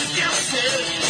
Yes, yes.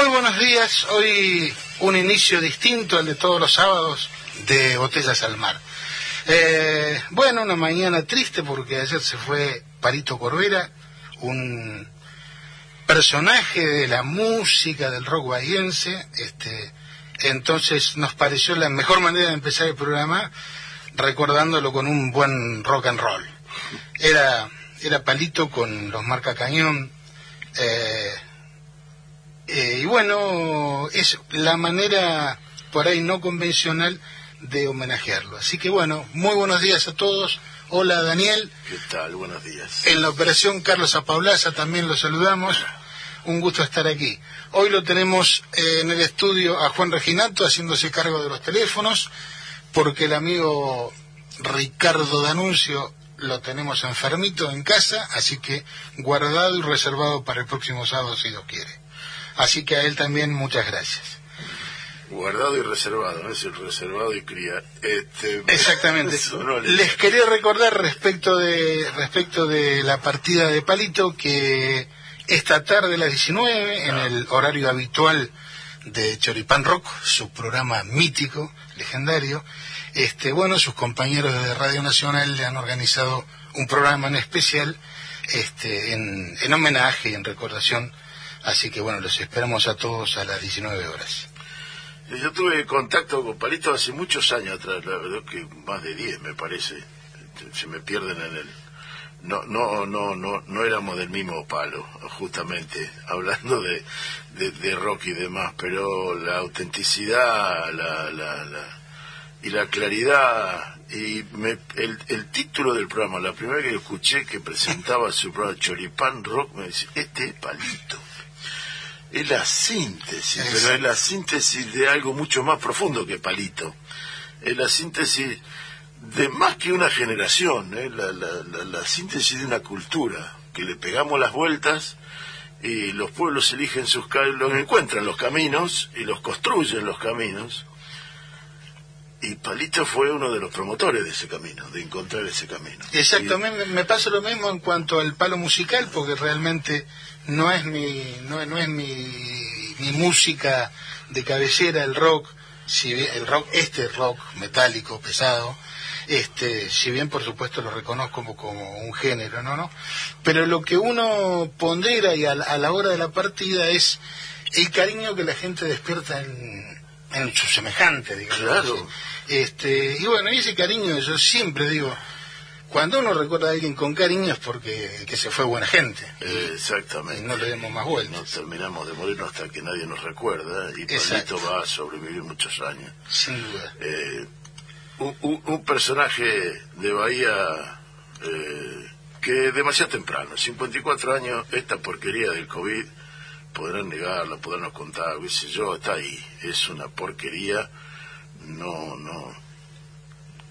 Muy buenos días, hoy un inicio distinto al de todos los sábados de Botellas al Mar. Eh, bueno, una mañana triste porque ayer se fue Parito Corbera, un personaje de la música del rock bahiense, este, entonces nos pareció la mejor manera de empezar el programa recordándolo con un buen rock and roll. Era, era Palito con los marca cañón, eh, eh, y bueno, es la manera por ahí no convencional de homenajearlo. Así que bueno, muy buenos días a todos. Hola Daniel. ¿Qué tal? Buenos días. En la operación Carlos Apaulaza también lo saludamos. Un gusto estar aquí. Hoy lo tenemos eh, en el estudio a Juan Reginato haciéndose cargo de los teléfonos, porque el amigo Ricardo Danuncio lo tenemos enfermito en casa, así que guardado y reservado para el próximo sábado si Dios quiere. Así que a él también muchas gracias. Guardado y reservado, ¿no? es decir, reservado y cría. Este, Exactamente. Les quería recordar respecto de respecto de la partida de Palito que esta tarde a las 19 en el horario habitual de Choripán Rock, su programa mítico, legendario, este bueno, sus compañeros de Radio Nacional le han organizado un programa en especial este en, en homenaje y en recordación, así que bueno, los esperamos a todos a las 19 horas. Yo tuve contacto con Palito hace muchos años atrás, la verdad que más de 10 me parece. Se me pierden en el... No, no, no, no, no éramos del mismo palo, justamente, hablando de, de, de rock y demás, pero la autenticidad, la, la, la, y la claridad, y me, el, el título del programa, la primera que escuché que presentaba su programa Choripán Rock, me decía, este es Palito. Es la síntesis, Exacto. pero es la síntesis de algo mucho más profundo que Palito. Es la síntesis de más que una generación, ¿eh? la, la, la, la síntesis de una cultura, que le pegamos las vueltas y los pueblos eligen sus caminos, encuentran los caminos y los construyen los caminos. Y Palito fue uno de los promotores de ese camino, de encontrar ese camino. Exactamente, me pasa lo mismo en cuanto al palo musical, porque realmente no es mi, no, no es mi, mi música de cabecera el rock, si bien- el rock, este rock metálico, pesado, este, si bien por supuesto lo reconozco como, como un género, ¿no? ¿no? Pero lo que uno pondera y a, a la hora de la partida es el cariño que la gente despierta en, en su semejante, digamos. Claro. Este, y bueno, y ese cariño yo siempre digo, cuando uno recuerda a alguien con cariño es porque que se fue buena gente. Exactamente. Y no le demos más No vueltas. terminamos de morirnos hasta que nadie nos recuerda y. Palito va a sobrevivir muchos años. Sin duda. Eh, un, un- un personaje de Bahía eh, que demasiado temprano, 54 años, esta porquería del COVID, podrán negarla, podrán contar, qué sé yo, está ahí, es una porquería, no, no,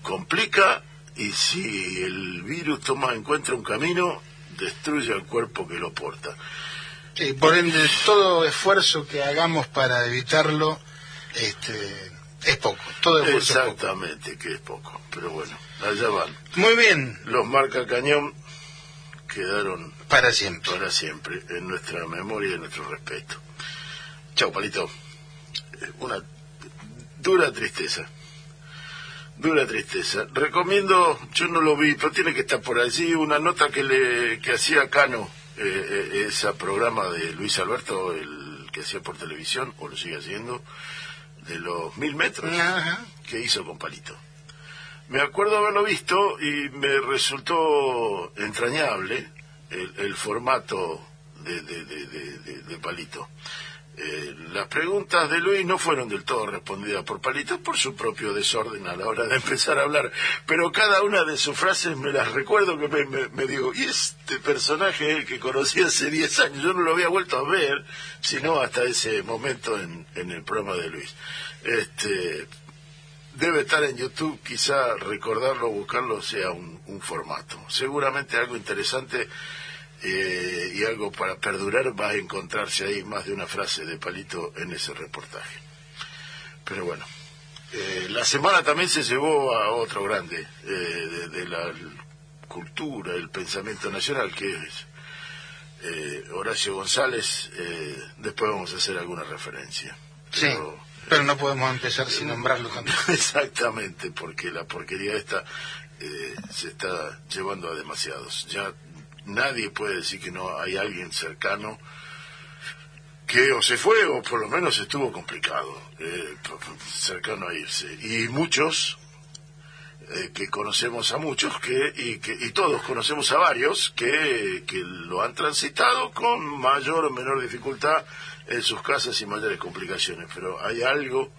complica y si el virus toma encuentra un camino, destruye al cuerpo que lo porta. Sí, por ende, todo esfuerzo que hagamos para evitarlo este, es poco. Todo esfuerzo Exactamente, que es poco. Pero bueno, allá van. Muy bien. Los marca cañón quedaron para siempre. Para siempre, en nuestra memoria y en nuestro respeto. Chao, Palito. Eh, una dura tristeza. Dura tristeza. Recomiendo, yo no lo vi, pero tiene que estar por allí, una nota que le que hacía Cano, eh, eh, ese programa de Luis Alberto, el que hacía por televisión, o lo sigue haciendo, de los mil metros, que hizo con Palito. Me acuerdo haberlo visto y me resultó entrañable el, formato de, de Palito. Eh, las preguntas de Luis no fueron del todo respondidas por Palito por su propio desorden a la hora de empezar a hablar, pero cada una de sus frases me las recuerdo que me, me, digo, y este personaje el que conocí hace 10 años, yo no lo había vuelto a ver, sino hasta ese momento en, en el programa de Luis. Este, debe estar en YouTube, quizá recordarlo buscarlo sea un, un formato. Seguramente algo interesante eh, y algo para perdurar va a encontrarse ahí más de una frase de Palito en ese reportaje. Pero bueno, eh, la semana también se llevó a otro grande eh, de, la cultura, el pensamiento nacional, que es Horacio González. después vamos a hacer alguna referencia. sí, pero no podemos empezar sin nombrarlo también. Exactamente, porque la porquería esta se está llevando a demasiados. Ya nadie puede decir que no hay alguien cercano que o se fue o por lo menos estuvo complicado, eh, cercano a irse. Y muchos, eh, que conocemos a muchos, que y, que y todos conocemos a varios, que, que lo han transitado con mayor o menor dificultad en sus casas y mayores complicaciones. Pero hay algo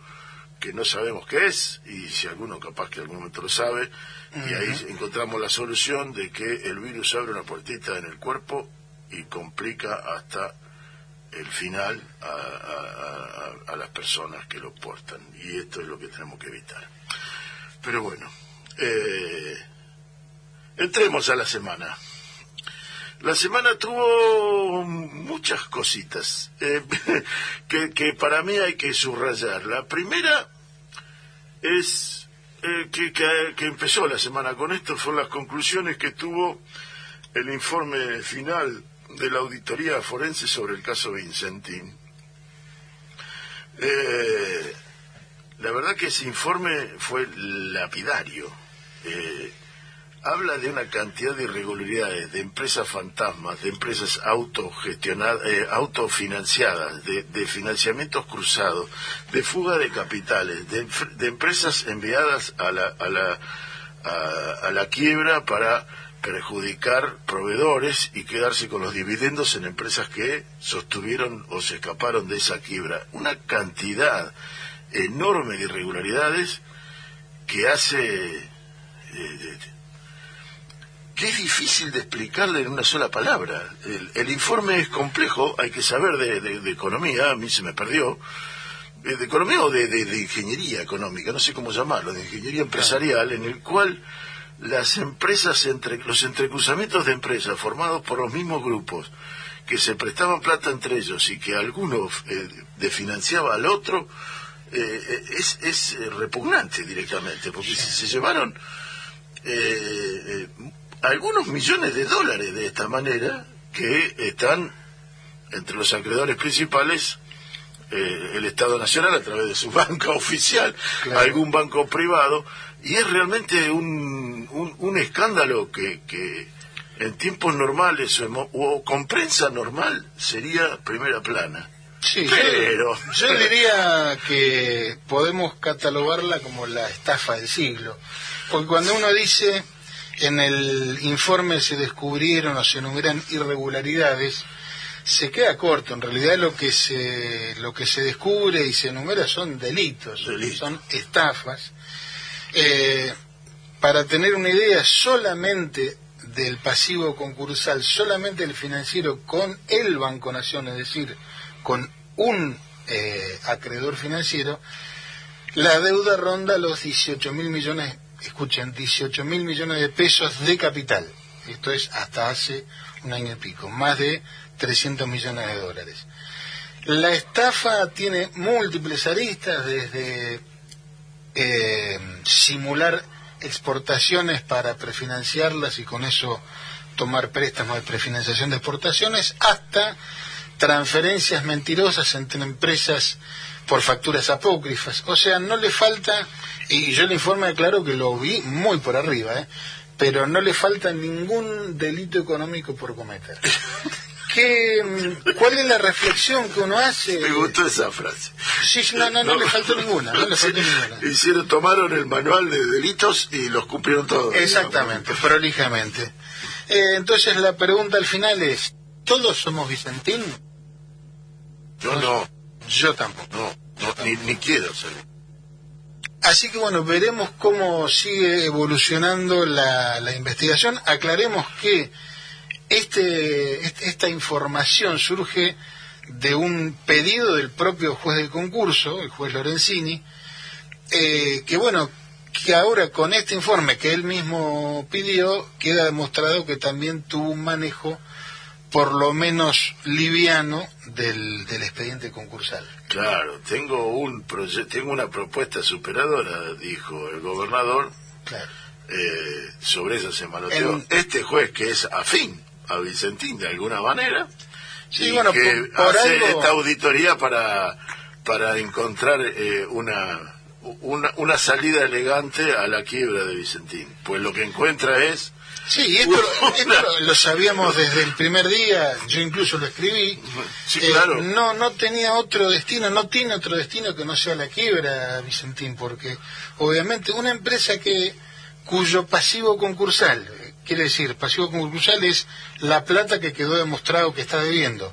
que no sabemos qué es, y si alguno capaz que en algún momento lo sabe, y ahí encontramos la solución de que el virus abre una puertita en el cuerpo y complica hasta el final a, las personas que lo portan, y esto es lo que tenemos que evitar. Pero bueno, eh, entremos a la semana. La semana tuvo muchas cositas eh, que, para mí hay que subrayar. La primera es eh, que, que, empezó la semana con esto, fueron las conclusiones que tuvo el informe final de la auditoría forense sobre el caso Vincentín. Eh, la verdad que ese informe fue lapidario habla de una cantidad de irregularidades, de empresas fantasmas, de empresas autogestionadas, eh, autofinanciadas, de, financiamientos cruzados, de fuga de capitales, de, empresas enviadas a la, a la, a, la quiebra para perjudicar proveedores y quedarse con los dividendos en empresas que sostuvieron o se escaparon de esa quiebra. Una cantidad enorme de irregularidades que hace eh, que es difícil de explicarle en una sola palabra. El, informe es complejo, hay que saber de, economía, a mí se me perdió, eh, de economía o de, ingeniería económica, no sé cómo llamarlo, de ingeniería empresarial, en el cual las empresas, entre, los entrecruzamientos de empresas formados por los mismos grupos, que se prestaban plata entre ellos y que alguno eh, desfinanciaba al otro, eh, es, es repugnante directamente, porque se llevaron algunos millones de dólares de esta manera que están entre los acreedores principales eh, el Estado Nacional a través de su banca oficial, algún banco privado, y es realmente un, un, escándalo que, que en tiempos normales o, con prensa normal sería primera plana. Sí, pero yo diría que podemos catalogarla como la estafa del siglo, porque cuando uno dice en el informe se descubrieron o se enumeran irregularidades, se queda corto. En realidad lo que se, lo que se descubre y se enumera son delitos, son estafas. Eh, para tener una idea solamente del pasivo concursal, solamente el financiero con el Banco Nación, es decir, con un eh, acreedor financiero, la deuda ronda los 18 mil millones escuchen, 18 mil millones de pesos de capital. Esto es hasta hace un año y pico, más de 300 millones de dólares. La estafa tiene múltiples aristas, desde eh, simular exportaciones para prefinanciarlas y con eso tomar préstamos de prefinanciación de exportaciones, hasta transferencias mentirosas entre empresas por facturas apócrifas. O sea, no le falta, y yo le informo claro que lo vi muy por arriba, ¿eh? pero no le falta ningún delito económico por cometer. ¿Qué, ¿Cuál es la reflexión que uno hace? Me gustó esa frase. Sí, no, no, no, le faltó ninguna, no le faltó ninguna. Hicieron, tomaron el manual de delitos y los cumplieron todos. Exactamente, prolijamente. Eh, entonces la pregunta al final es, ¿todos somos Vicentín? Yo no. Yo tampoco. No, ni, ni quiero ser. Así que bueno, veremos cómo sigue evolucionando la, la investigación. Aclaremos que este, esta información surge de un pedido del propio juez del concurso, el juez Lorenzini, eh, que bueno, que ahora con este informe que él mismo pidió, queda demostrado que también tuvo un manejo por lo menos liviano del, del expediente concursal. Claro, tengo un tengo una propuesta superadora, dijo el gobernador. Claro. Eh, sobre esa se manoteó. Este juez que es afín a Vicentín de alguna manera sí, y bueno, que por, por hace algo... esta auditoría para para encontrar eh, una, una una salida elegante a la quiebra de Vicentín. Pues lo que encuentra es Sí, esto, esto lo, sabíamos desde el primer día, yo incluso lo escribí. Sí, claro. Eh, no, no tenía otro destino, no tiene otro destino que no sea la quiebra, Vicentín, porque obviamente una empresa que cuyo pasivo concursal, quiere decir, pasivo concursal es la plata que quedó demostrado que está debiendo,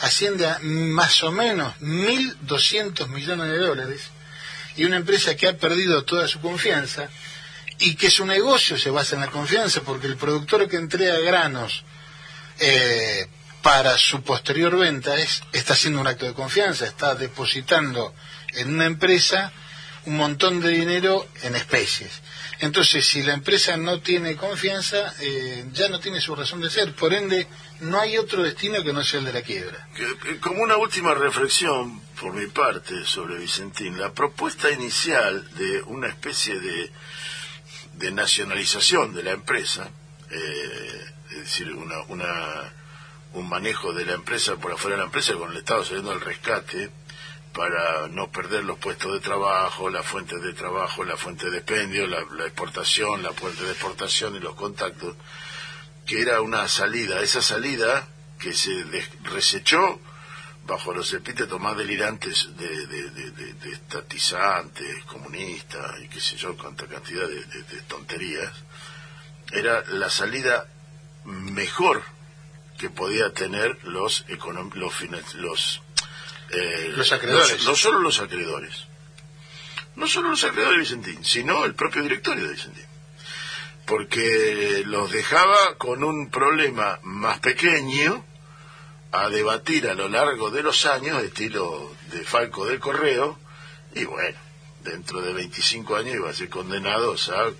asciende a más o menos 1.200 millones de dólares, y una empresa que ha perdido toda su confianza, y que su negocio se basa en la confianza, porque el productor que entrega granos eh, para su posterior venta es, está haciendo un acto de confianza, está depositando en una empresa un montón de dinero en especies. Entonces, si la empresa no tiene confianza, eh, ya no tiene su razón de ser. Por ende, no hay otro destino que no sea el de la quiebra. Que, como una última reflexión por mi parte sobre Vicentín, la propuesta inicial de una especie de de nacionalización de la empresa, eh, es decir, una, una, un manejo de la empresa por afuera de la empresa con el Estado saliendo al rescate para no perder los puestos de trabajo, las fuentes de trabajo, la fuente de expendio, la, la exportación, la fuente de exportación y los contactos, que era una salida, esa salida que se desechó bajo los epítetos más delirantes de, de, de, de, estatizantes, comunistas y qué sé yo, cuánta cantidad de, tonterías, era la salida mejor que podía tener los los los, eh, los acreedores. No, no solo los acreedores, no solo los acreedores de Vicentín, sino el propio directorio de Vicentín. Porque los dejaba con un problema más pequeño, a debatir a lo largo de los años, estilo de Falco del Correo, y bueno, dentro de 25 años iba a ser condenados a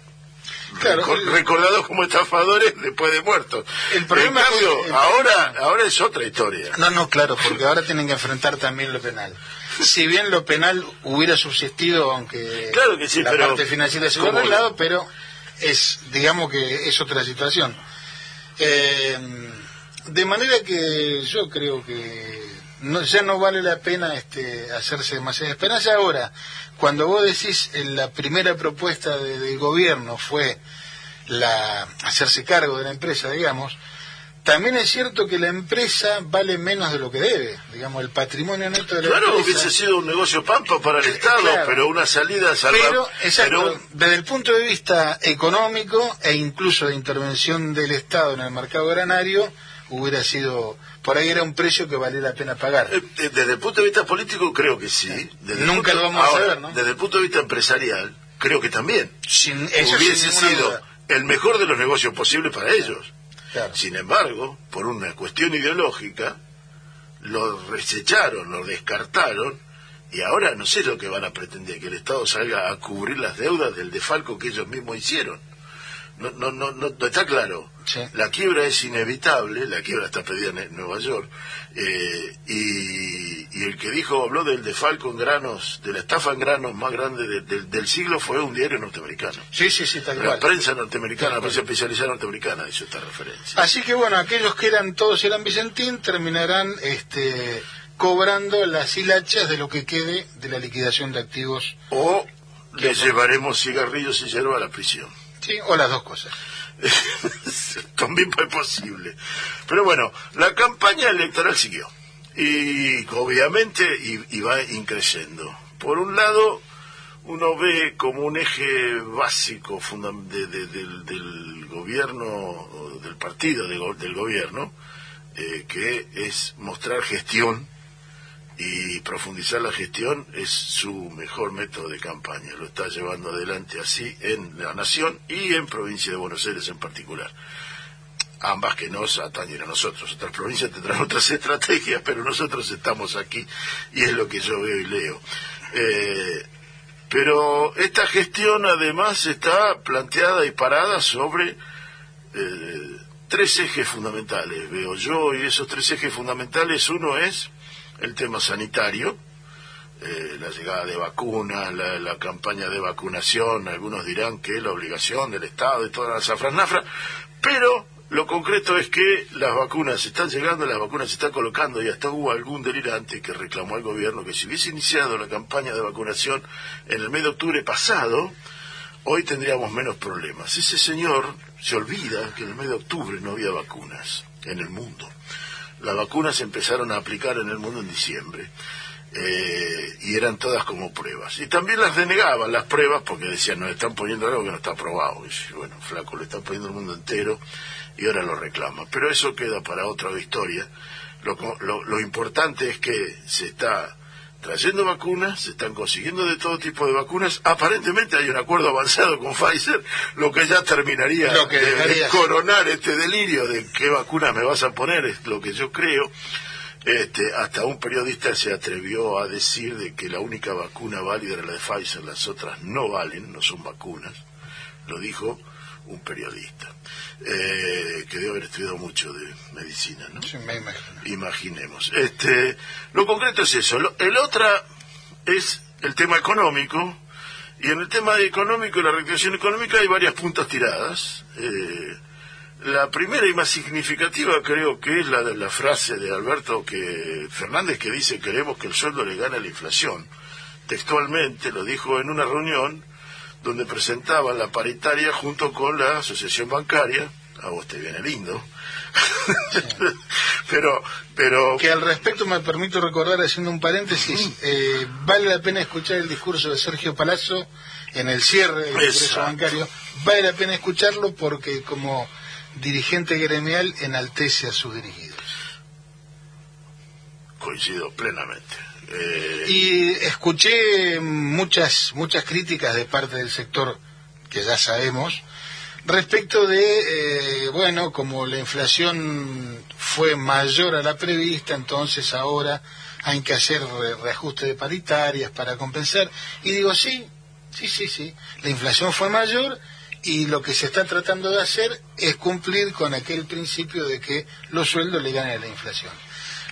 Claro, el- recordados como estafadores después de muertos. El problema en cambio, es- el- ahora, ahora es otra historia. No, no, claro, porque ahora tienen que enfrentar también lo penal. Si bien lo penal hubiera subsistido, aunque Claro que sí, la pero parte financiera se hubiera arreglado, pero es, digamos que es otra situación. Eh, de manera que yo creo que no, ya no vale la pena este, hacerse demasiada esperanza. Ahora, cuando vos decís en la primera propuesta de- del gobierno fue la hacerse cargo de la empresa, digamos, también es cierto que la empresa vale menos de lo que debe. Digamos, el patrimonio neto de la Claro, empresa. hubiese sido un negocio pampa para el Eh, Estado, claro. pero una salida salva... Pero, exacto, pero- desde el punto de vista económico e incluso de intervención del Estado en el mercado granario, hubiera sido, por ahí era un precio que valía la pena pagar. Eh, eh, Desde el punto de vista político creo que sí. Desde Nunca punto- lo vamos a saber, ¿no? Desde el punto de vista empresarial, creo que también. Sin, eso hubiese sin sido duda. el mejor de los negocios posibles para ellos. Claro. Sin embargo, por una cuestión ideológica, lo desecharon, lo descartaron Y ahora no sé lo que van a pretender, que el Estado salga a cubrir las deudas del defalco que ellos mismos hicieron. No, no, no, no, está claro. La quiebra es inevitable, la quiebra está pedida en Nueva York, eh, y, el que dijo, habló del defalco en granos, de la estafa en granos más grande del siglo fue un diario norteamericano. Sí, sí, sí, está La prensa norteamericana, la prensa especializada norteamericana hizo esta referencia. Así que bueno, aquellos que eran, todos eran Vicentín, terminarán este, cobrando las hilachas de lo que quede de la liquidación de activos. O le llevaremos cigarrillos y hierba a la prisión. Sí, o las dos cosas. También fue posible. Pero bueno, la campaña electoral siguió. Y obviamente y, va increciendo. Por un lado, uno ve como un eje básico del, gobierno, del partido del gobierno, eh, que es mostrar gestión y profundizar la gestión es su mejor método de campaña. Lo está llevando adelante así en la Nación y en provincia de Buenos Aires en particular. Ambas que nos atañen a nosotros. Otras provincias tendrán otras estrategias, pero nosotros estamos aquí y es lo que yo veo y leo. Eh, pero esta gestión además está planteada y parada sobre eh, tres ejes fundamentales, veo yo, y esos tres ejes fundamentales, uno es el tema sanitario, eh, la llegada de vacunas, la, campaña de vacunación, algunos dirán que es la obligación del Estado y todas las afranafras, pero lo concreto es que las vacunas están llegando, las vacunas se están colocando y hasta hubo algún delirante que reclamó al gobierno que si hubiese iniciado la campaña de vacunación en el mes de octubre pasado, hoy tendríamos menos problemas. Ese señor se olvida que en el mes de octubre no había vacunas en el mundo las vacunas se empezaron a aplicar en el mundo en diciembre. Eh, y eran todas como pruebas. Y también las denegaban las pruebas porque decían, nos están poniendo algo que no está aprobado. Y bueno, flaco, le están poniendo el mundo entero y ahora lo reclama. Pero eso queda para otra historia. lo importante es que se está trayendo vacunas, se están consiguiendo de todo tipo de vacunas. Aparentemente hay un acuerdo avanzado con Pfizer, lo que ya terminaría de, coronar este delirio de qué vacuna me vas a poner, es lo que yo creo. Este, hasta un periodista se atrevió a decir de que la única vacuna válida era la de Pfizer, las otras no valen, no son vacunas. Lo dijo un periodista eh, que debe haber estudiado mucho de medicina, ¿no? Sí, me imagino. Imaginemos. Este, lo concreto es eso. el otra es el tema económico. Y en el tema económico y la recreación económica hay varias puntas tiradas. Eh, la primera y más significativa creo que es la de la frase de Alberto que Fernández que dice queremos que el sueldo le gane a la inflación. Textualmente lo dijo en una reunión donde presentaban la paritaria junto con la asociación bancaria. A vos te viene lindo. pero, pero. Que al respecto me permito recordar, haciendo un paréntesis, eh, vale la pena escuchar el discurso de Sergio Palazzo en el cierre del Congreso Bancario. Vale la pena escucharlo porque, como dirigente gremial, enaltece a sus dirigidos. Coincido plenamente. Eh, y escuché muchas, muchas críticas de parte del sector, que ya sabemos, respecto de, eh, bueno, como la inflación fue mayor a la prevista, entonces ahora hay que hacer reajuste de paritarias para compensar. Y digo, sí, sí, sí, sí, la inflación fue mayor y lo que se está tratando de hacer es cumplir con aquel principio de que los sueldos le ganan a la inflación.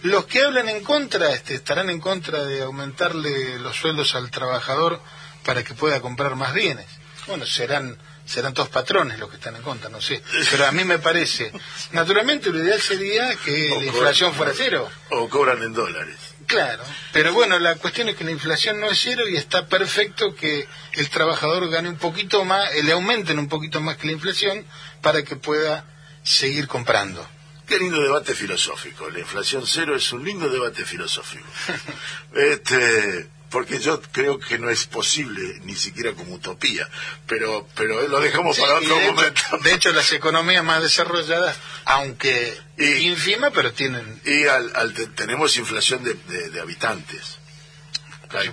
Los que hablan en contra este, estarán en contra de aumentarle los sueldos al trabajador para que pueda comprar más bienes. Bueno, serán serán todos patrones los que están en contra, no sé. Pero a mí me parece, naturalmente lo ideal sería que la inflación fuera cero. O cobran en dólares. Claro, pero bueno, la cuestión es que la inflación no es cero y está perfecto que el trabajador gane un poquito más, le aumenten un poquito más que la inflación para que pueda seguir comprando. Qué lindo debate filosófico. La inflación cero es un lindo debate filosófico. este, porque yo creo que no es posible, ni siquiera como utopía, pero, pero lo dejamos para otro momento. de hecho, las economías más desarrolladas, aunque ínfima, pero tienen... Y al, tenemos inflación de, habitantes.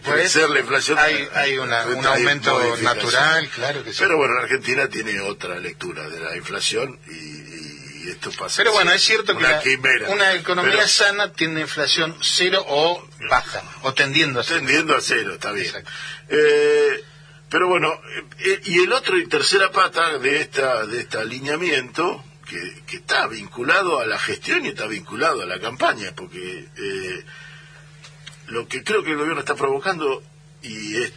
puede ser la inflación. Hay, hay un aumento natural, claro que sí. Pero bueno, Argentina tiene otra lectura de la inflación y y esto pasa. Pero bueno, es cierto que una la- quimera. una economía Pero- sana tiene inflación cero o baja, o tendiendo a cero. tendiendo a cero, está bien. Eh, pero bueno, eh, y el otro y tercera pata de esta de este alineamiento que, que está vinculado a la gestión y está vinculado a la campaña, porque eh, lo que creo que el gobierno está provocando y es,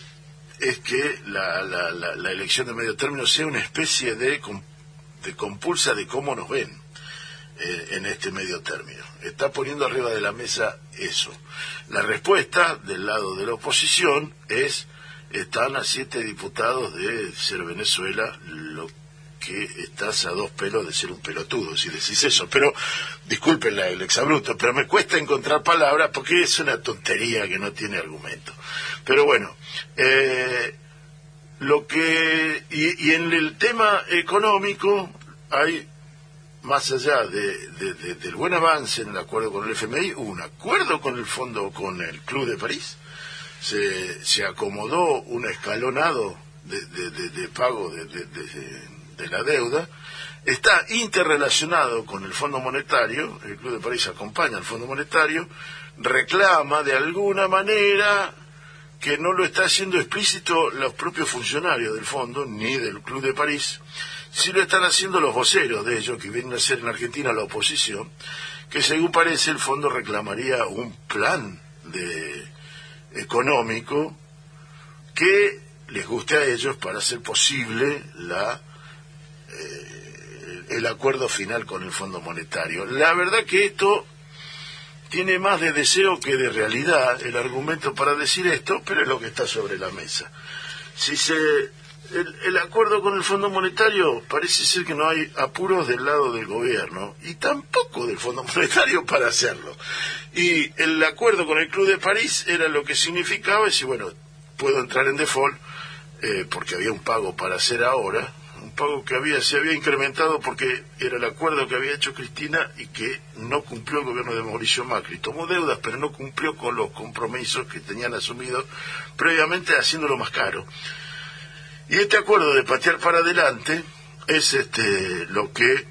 es que la, la, la, la elección de medio término sea una especie de, de compulsa de cómo nos ven eh, en este medio término. Está poniendo arriba de la mesa eso. La respuesta del lado de la oposición es, están a siete diputados de ser Venezuela, lo que estás a dos pelos de ser un pelotudo, si decís eso. Pero, disculpen el exabruto, pero me cuesta encontrar palabras porque es una tontería que no tiene argumento. Pero bueno, eh, lo que y, en el tema económico hay más allá de, de- de- del buen avance en el acuerdo con el FMI un acuerdo con el fondo con el Club de París. Se, se acomodó un escalonado de, de- pago de la deuda. Está interrelacionado con el Fondo Monetario. El Club de París acompaña al Fondo Monetario. Reclama de alguna manera que no lo está haciendo explícito los propios funcionarios del fondo ni del Club de París, sí lo están haciendo los voceros de ellos, que vienen a ser en Argentina la oposición, que según parece el fondo reclamaría un plan de económico que les guste a ellos para hacer posible la eh, el acuerdo final con el Fondo Monetario. La verdad que esto tiene más de deseo que de realidad el argumento para decir esto, pero es lo que está sobre la mesa. Si se el, acuerdo con el Fondo Monetario parece ser que no hay apuros del lado del gobierno y tampoco del Fondo Monetario para hacerlo. Y el acuerdo con el Club de París era lo que significaba decir, bueno, puedo entrar en default eh, porque había un pago para hacer ahora, pago que había se había incrementado porque era el acuerdo que había hecho Cristina y que no cumplió el gobierno de Mauricio Macri. Tomó deudas, pero no cumplió con los compromisos que tenían asumidos previamente haciéndolo más caro. Y este acuerdo de patear para adelante es este lo que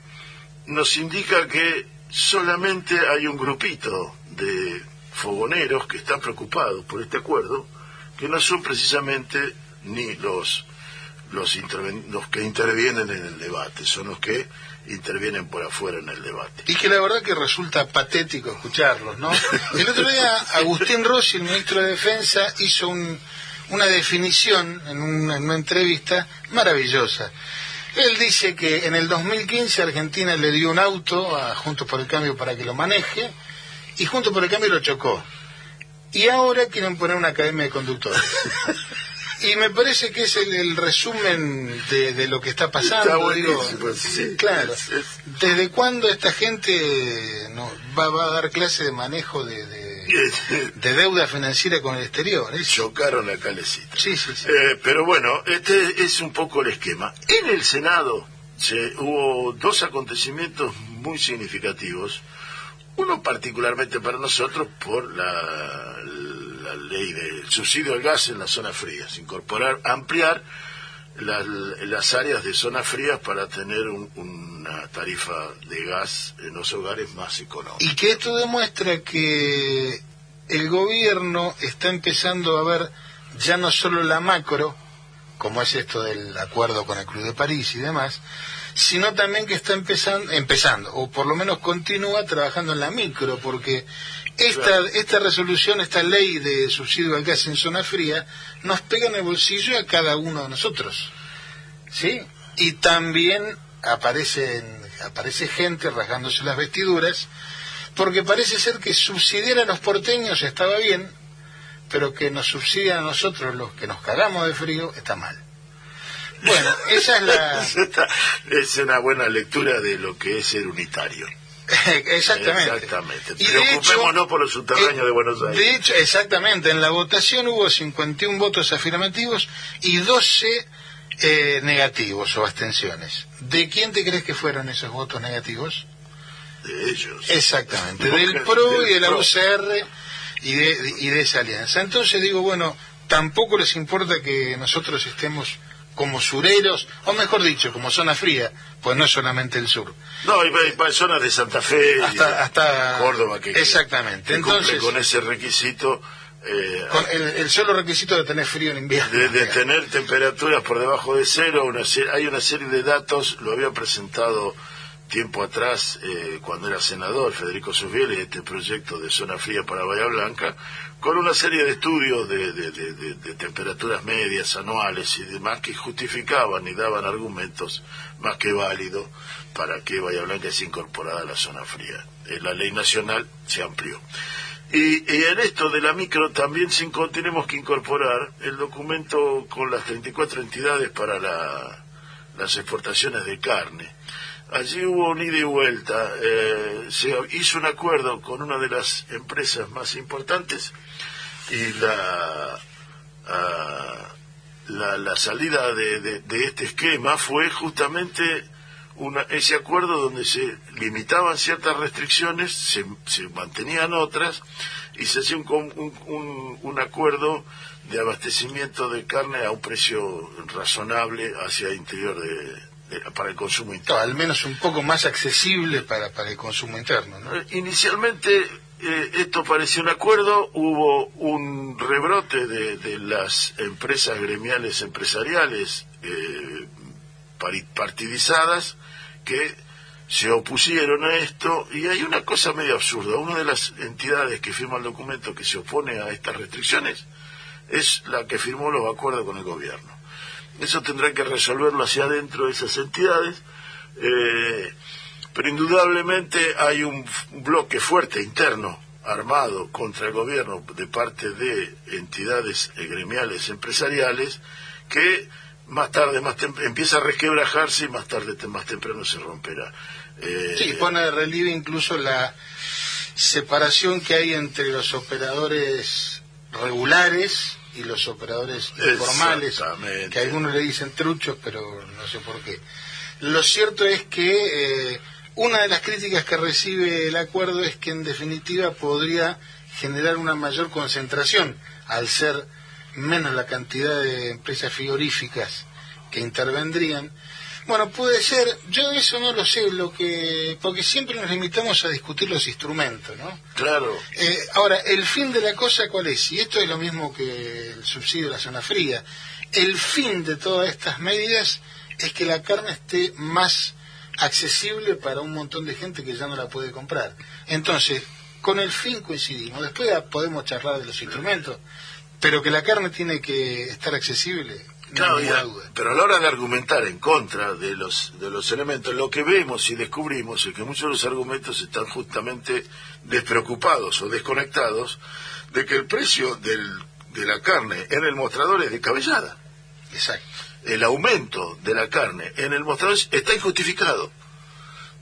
nos indica que solamente hay un grupito de fogoneros que están preocupados por este acuerdo, que no son precisamente ni los los, interven- los que intervienen en el debate, son los que intervienen por afuera en el debate. Y que la verdad que resulta patético escucharlos, ¿no? El otro día Agustín Rossi, el ministro de Defensa, hizo un- una definición en una, en una entrevista maravillosa. Él dice que en el 2015 Argentina le dio un auto a Juntos por el Cambio para que lo maneje y Juntos por el Cambio lo chocó. Y ahora quieren poner una academia de conductores. Y me parece que es el, el resumen de, de lo que está pasando. Está digo. sí. claro. Es- es- ¿Desde cuándo esta gente no, va, va a dar clase de manejo de, de, de deuda financiera con el exterior? Chocaron la calecita. Sí, sí, sí. Eh, pero bueno, este es un poco el esquema. En el Senado se, hubo dos acontecimientos muy significativos. Uno particularmente para nosotros por la, la ley del subsidio al gas en las zonas frías. Incorporar, ampliar las, las áreas de zonas frías para tener un- una tarifa de gas en los hogares más económica. Y que esto demuestra que el gobierno está empezando a ver ya no solo la macro, como es esto del acuerdo con el Club de París y demás, sino también que está empezando, empezando o por lo menos continúa trabajando en la micro, porque esta, Claro. esta resolución, esta ley de subsidio al gas en zona fría, nos pega en el bolsillo a cada uno de nosotros. ¿Sí? Y también aparecen, aparece gente rasgándose las vestiduras, porque parece ser que subsidiar a los porteños estaba bien, pero que nos subsidian a nosotros los que nos cagamos de frío está mal. Bueno, esa es la... Es una buena lectura de lo que es ser unitario. exactamente. Exactamente. Y de Preocupémonos hecho, por los subterráneos eh, de Buenos Aires. De hecho, exactamente, en la votación hubo 51 votos afirmativos y 12 eh, negativos o abstenciones. ¿De quién te crees que fueron esos votos negativos? De ellos. Exactamente, del PRO y de la PRO. UCR y de, y de esa alianza. Entonces digo, bueno, tampoco les importa que nosotros estemos como sureros, o mejor dicho, como zona fría, pues no es solamente el sur. No, hay, zonas de Santa Fe, hasta, hasta Córdoba, que, exactamente. Entonces, con ese requisito. Eh, con el, solo requisito de tener frío en invierno. De, tener temperaturas por debajo de cero, una hay una serie de datos, lo había presentado tiempo atrás, eh, cuando era senador, Federico y este proyecto de zona fría para Bahía Blanca, con una serie de estudios de, de, temperaturas medias, anuales y demás, que justificaban y daban argumentos más que válidos para que Bahía Blanca sea incorporada a la zona fría. Eh, la ley nacional se amplió. Y, en esto de la micro también tenemos que incorporar el documento con las 34 entidades para las exportaciones de carne allí hubo un ida y vuelta. Eh, se hizo un acuerdo con una de las empresas más importantes y la, ah, la, salida de, este esquema fue justamente una, ese acuerdo donde se limitaban ciertas restricciones, se, mantenían otras y se hacía un, un acuerdo de abastecimiento de carne a un precio razonable hacia el interior de, para el consumo interno. al menos un poco más accesible para, para el consumo interno. Eh, inicialmente eh, esto parecía un acuerdo, hubo un rebrote de, las empresas gremiales empresariales eh, partidizadas que se opusieron a esto y hay una cosa medio absurda. Una de las entidades que firma el documento que se opone a estas restricciones es la que firmó los acuerdos con el gobierno. Eso tendrán que resolverlo hacia adentro de esas entidades. Eh, pero indudablemente hay un bloque fuerte interno armado contra el gobierno de parte de entidades gremiales empresariales que más tarde más empieza a resquebrajarse y más tarde más temprano se romperá. Eh, sí, pone de relieve incluso la separación que hay entre los operadores regulares y los operadores informales, que a algunos le dicen truchos, pero no sé por qué. Lo cierto es que eh, una de las críticas que recibe el acuerdo es que en definitiva podría generar una mayor concentración al ser menos la cantidad de empresas frigoríficas que intervendrían bueno, puede ser, yo eso no lo sé, lo que porque siempre nos limitamos a discutir los instrumentos, ¿no? Claro. Eh, ahora, el fin de la cosa, ¿cuál es? Y esto es lo mismo que el subsidio de la zona fría. El fin de todas estas medidas es que la carne esté más accesible para un montón de gente que ya no la puede comprar. Entonces, con el fin coincidimos. Después podemos charlar de los instrumentos, pero que la carne tiene que estar accesible Claro, pero a la hora de argumentar en contra de los, de los elementos, lo que vemos y descubrimos es que muchos de los argumentos están justamente despreocupados o desconectados de que el precio del, de la carne en el mostrador es descabellada. Exacto. El aumento de la carne en el mostrador está injustificado.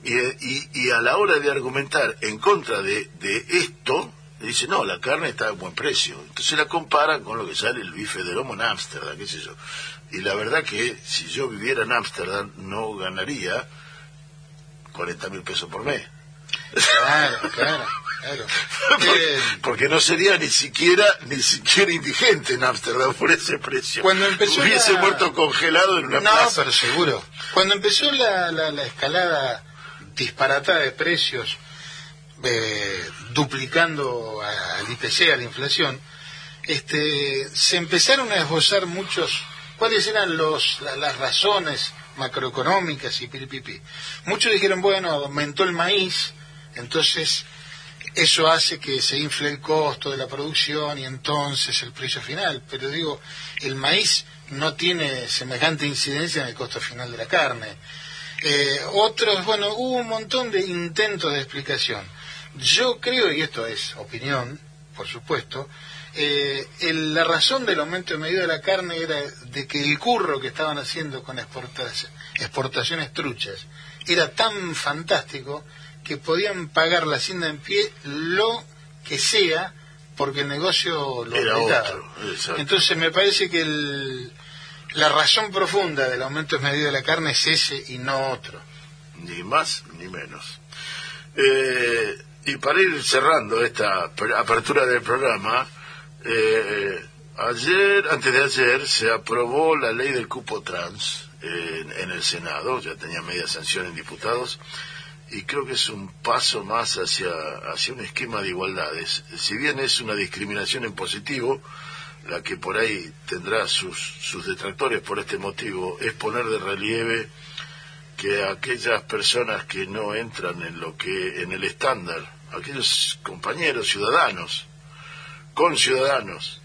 Y, y, y a la hora de argumentar en contra de, de esto, dice, no, la carne está a buen precio. Entonces la comparan con lo que sale el bife de lomo en Ámsterdam, qué sé yo. Y la verdad que si yo viviera en Ámsterdam no ganaría 40 mil pesos por mes. Claro, claro. Claro. porque, no sería ni siquiera ni siquiera indigente en Ámsterdam por ese precio. Cuando empezó Hubiese muerto congelado en una no, pero seguro. Cuando empezó la, la, la escalada disparatada de precios eh, duplicando al IPC, a la inflación, este, se empezaron a esbozar muchos, cuáles eran los, las razones macroeconómicas y piripipi. Muchos dijeron, bueno, aumentó el maíz, entonces eso hace que se infle el costo de la producción y entonces el precio final. Pero digo, el maíz no tiene semejante incidencia en el costo final de la carne. Eh, otros, bueno, hubo un montón de intentos de explicación. Yo creo, y esto es opinión, por supuesto, eh, la razón del aumento de medida de la carne era de que el curro que estaban haciendo con exportaciones truchas era tan fantástico que podían pagar la hacienda en pie lo que sea porque el negocio lo era Entonces me parece que la razón profunda del aumento de medida de la carne es ese y no otro. Ni más ni menos. Eh, y para ir cerrando esta apertura del programa, eh, ayer, antes de ayer, se aprobó la ley del cupo trans en, en el Senado, ya tenía media sanción en diputados, y creo que es un paso más hacia, hacia un esquema de igualdades. Si bien es una discriminación en positivo, la que por ahí tendrá sus, sus detractores por este motivo, es poner de relieve que aquellas personas que no entran en lo que en el estándar, aquellos compañeros ciudadanos, con ciudadanos,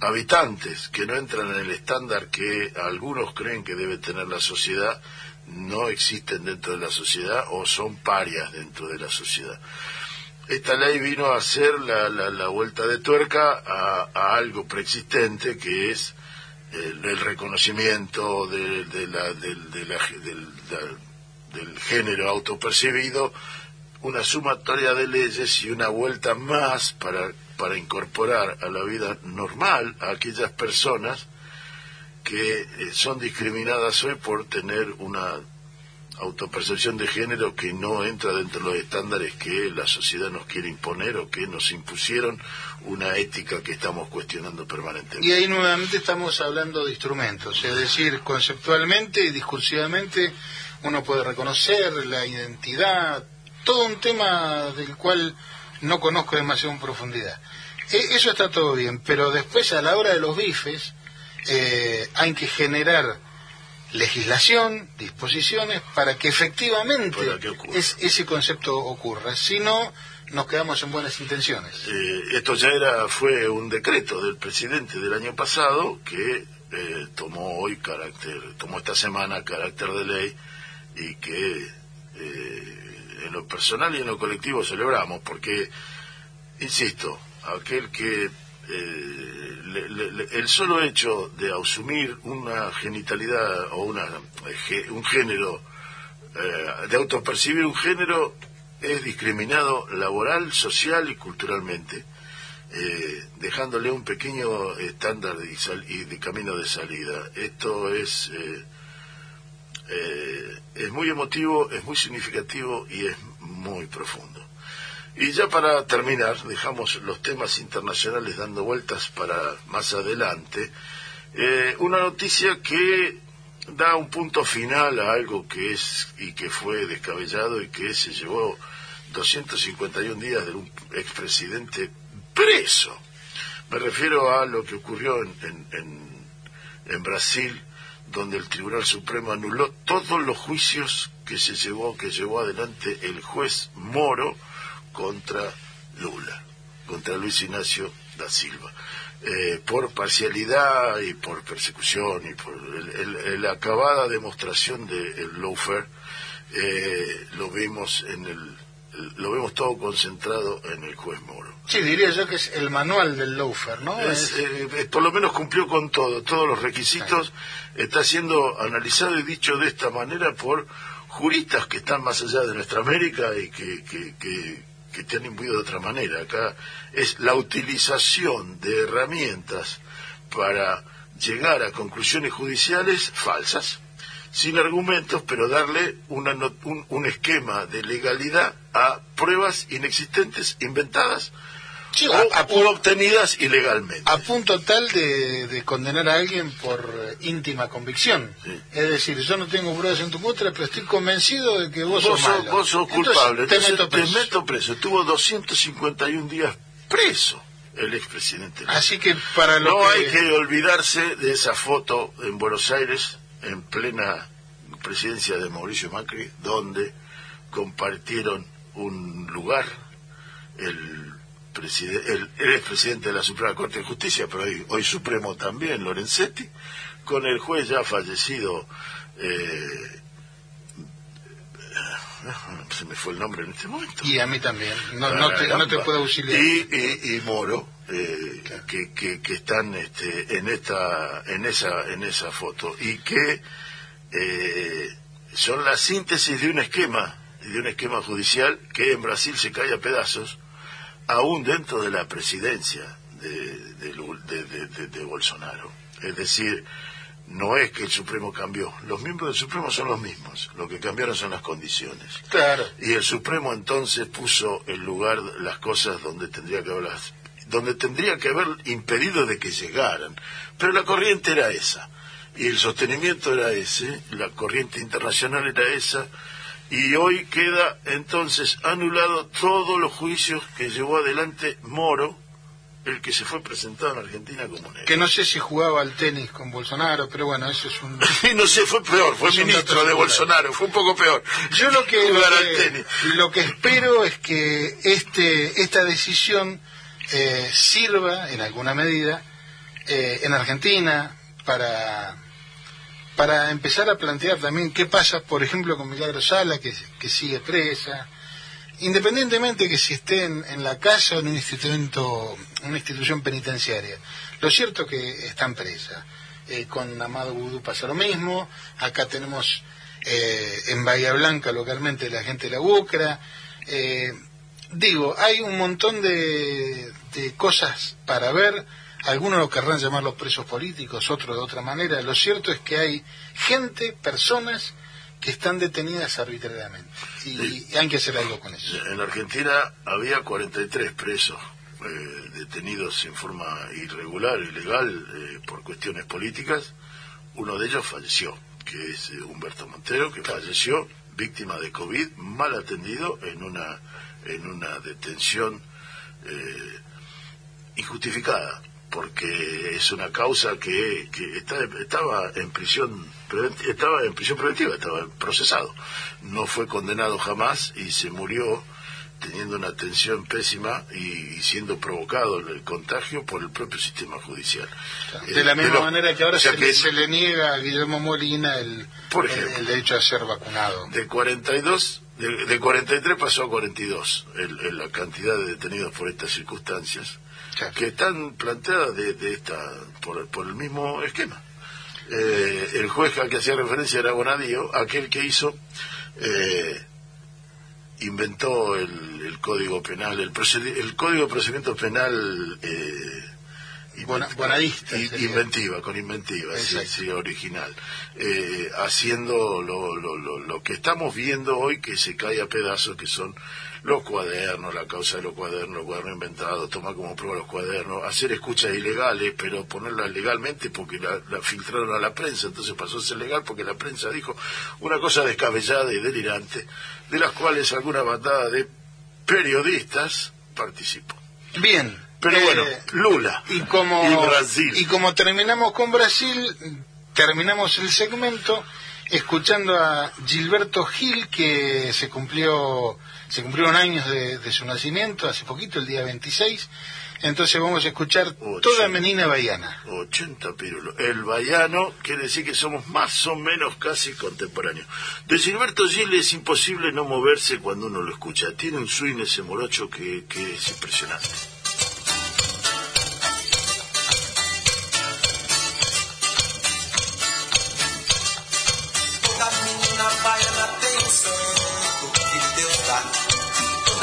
habitantes que no entran en el estándar que algunos creen que debe tener la sociedad, no existen dentro de la sociedad o son parias dentro de la sociedad. Esta ley vino a hacer la, la, vuelta de tuerca a, algo preexistente que es el, reconocimiento de, la, del, del género autopercibido, una sumatoria de leyes y una vuelta más para, para incorporar a la vida normal a aquellas personas que eh, son discriminadas hoy por tener una autopercepción de género que no entra dentro de los estándares que la sociedad nos quiere imponer o que nos impusieron una ética que estamos cuestionando permanentemente. Y ahí nuevamente estamos hablando de instrumentos, es decir, conceptualmente y discursivamente uno puede reconocer la identidad, todo un tema del cual no conozco demasiado en profundidad. E, eso está todo bien, pero después a la hora de los bifes, eh, hay que generar legislación, disposiciones para que efectivamente ese concepto ocurra. Si no, nos quedamos en buenas intenciones. Eh, esto ya era fue un decreto del presidente del año pasado que eh, tomó hoy carácter, tomó esta semana carácter de ley y que en lo personal y en lo colectivo celebramos porque, insisto, aquel que el solo hecho de asumir una genitalidad o una, un género, eh, de autopercibir un género, es discriminado laboral, social y culturalmente, eh, dejándole un pequeño estándar de, y de camino de salida. Esto es, eh, es muy emotivo, es muy significativo y es muy profundo. Y ya para terminar, dejamos los temas internacionales dando vueltas para más adelante. Eh, una noticia que da un punto final a algo que es y que fue descabellado y que se llevó 251 días de un expresidente preso. Me refiero a lo que ocurrió en, en, en Brasil, donde el Tribunal Supremo anuló todos los juicios que se llevó, que llevó adelante el juez Moro, contra Lula, contra Luis Ignacio da Silva, eh, por parcialidad y por persecución y por la acabada demostración del de lawfare, eh, lo vimos en el lo vemos todo concentrado en el juez Moro. Sí, diría yo que es el manual del lawfare, ¿no? Eh, por lo menos cumplió con todo, todos los requisitos, está siendo analizado y dicho de esta manera por juristas que están más allá de nuestra América y que, que que te han imbuido de otra manera. Acá es la utilización de herramientas para llegar a conclusiones judiciales falsas, sin argumentos, pero darle una, un, un esquema de legalidad a pruebas inexistentes, inventadas, o, obtenidas ilegalmente. A punto tal de, condenar a alguien por íntima convicción. Es decir, yo no tengo pruebas en tu contra, pero estoy convencido de que vos, sos malo. Vos sos culpable. te, meto preso. te meto preso. Estuvo 251 días preso el expresidente. Así que para lo No hay que olvidarse de esa foto en Buenos Aires, en plena presidencia de Mauricio Macri, donde compartieron un lugar el el, el presidente de la Suprema Corte de Justicia, pero hoy, Supremo también, Lorenzetti, con el juez ya fallecido, eh, se me fue el nombre en este momento. Y a mí también, no, te, puedo auxiliar. Y, Moro, eh, que, que, están este, en, esta, en, esa, en esa foto, y que eh, son la síntesis de un esquema, de un esquema judicial que en Brasil se cae a pedazos, aún dentro de la presidencia de, de, Bolsonaro. Es decir, no es que el Supremo cambió, los miembros del Supremo son los mismos, lo que cambiaron son las condiciones. Claro. Y el Supremo entonces puso en lugar las cosas donde tendría que haberlas donde tendría que haber impedido de que llegaran. Pero la corriente era esa, y el sostenimiento era ese, la corriente internacional era esa, y hoy queda entonces anulado todos los juicios que llevó adelante Moro, el que se fue presentado en Argentina como negro. Que no sé si jugaba al tenis con Bolsonaro, pero bueno, eso es un... no sé, fue peor, fue ministro de Bolsonaro, fue un poco peor. Yo lo que, lo que, espero es que este esta decisión eh, sirva en alguna medida eh, en Argentina para para empezar a plantear también qué pasa, por ejemplo, con Milagro Sala, que, sigue presa, independientemente que si esté en, la casa o en un instituto, una institución penitenciaria. Lo cierto es que están presa. Eh, con Amado Vudú pasa lo mismo. Acá tenemos eh, en Bahía Blanca localmente la gente de la UCRA. Eh, digo, hay un montón de, de cosas para ver. Algunos lo querrán llamar los presos políticos, otros de otra manera. Lo cierto es que hay gente, personas que están detenidas arbitrariamente y, hay que hacer algo con eso. En Argentina había 43 presos eh, detenidos en forma irregular, ilegal, eh, por cuestiones políticas. Uno de ellos falleció, que es eh, Humberto Montero, que falleció víctima de COVID, mal atendido en una, en una detención injustificada porque es una causa que, que estaba en prisión estaba en prisión preventiva, estaba procesado. No fue condenado jamás y se murió teniendo una atención pésima y, siendo provocado el contagio por el propio sistema judicial. De la misma manera que ahora se, le, niega a Guillermo Molina el, el, derecho a ser vacunado. De 42 de, de 43 pasó a 42 el, la cantidad de detenidos por estas circunstancias que están planteadas de, esta por, por, el mismo esquema. Eh, el juez al que hacía referencia era Bonadío, aquel que hizo, eh, inventó el, código penal, el, el código de procedimiento penal. Eh, inventiva, con inventiva, sí, original. Eh, haciendo lo, lo, lo, lo, que estamos viendo hoy que se cae a pedazos, que son los cuadernos, la causa de los cuadernos, los cuadernos inventados, tomar como prueba los cuadernos, hacer escuchas ilegales, pero ponerlas legalmente porque la, filtraron a la prensa, entonces pasó a ser legal porque la prensa dijo una cosa descabellada y delirante, de las cuales alguna bandada de periodistas participó. Bien. Pero bueno, eh, Lula y, como, y Brasil. Y como terminamos con Brasil, terminamos el segmento escuchando a Gilberto Gil, que se cumplió se cumplieron años de, su nacimiento, hace poquito, el día 26. Entonces vamos a escuchar toda menina baiana. 80 pirulos. El baiano quiere decir que somos más o menos casi contemporáneos. De Gilberto Gil es imposible no moverse cuando uno lo escucha. Tiene un swing ese morocho que, que es impresionante.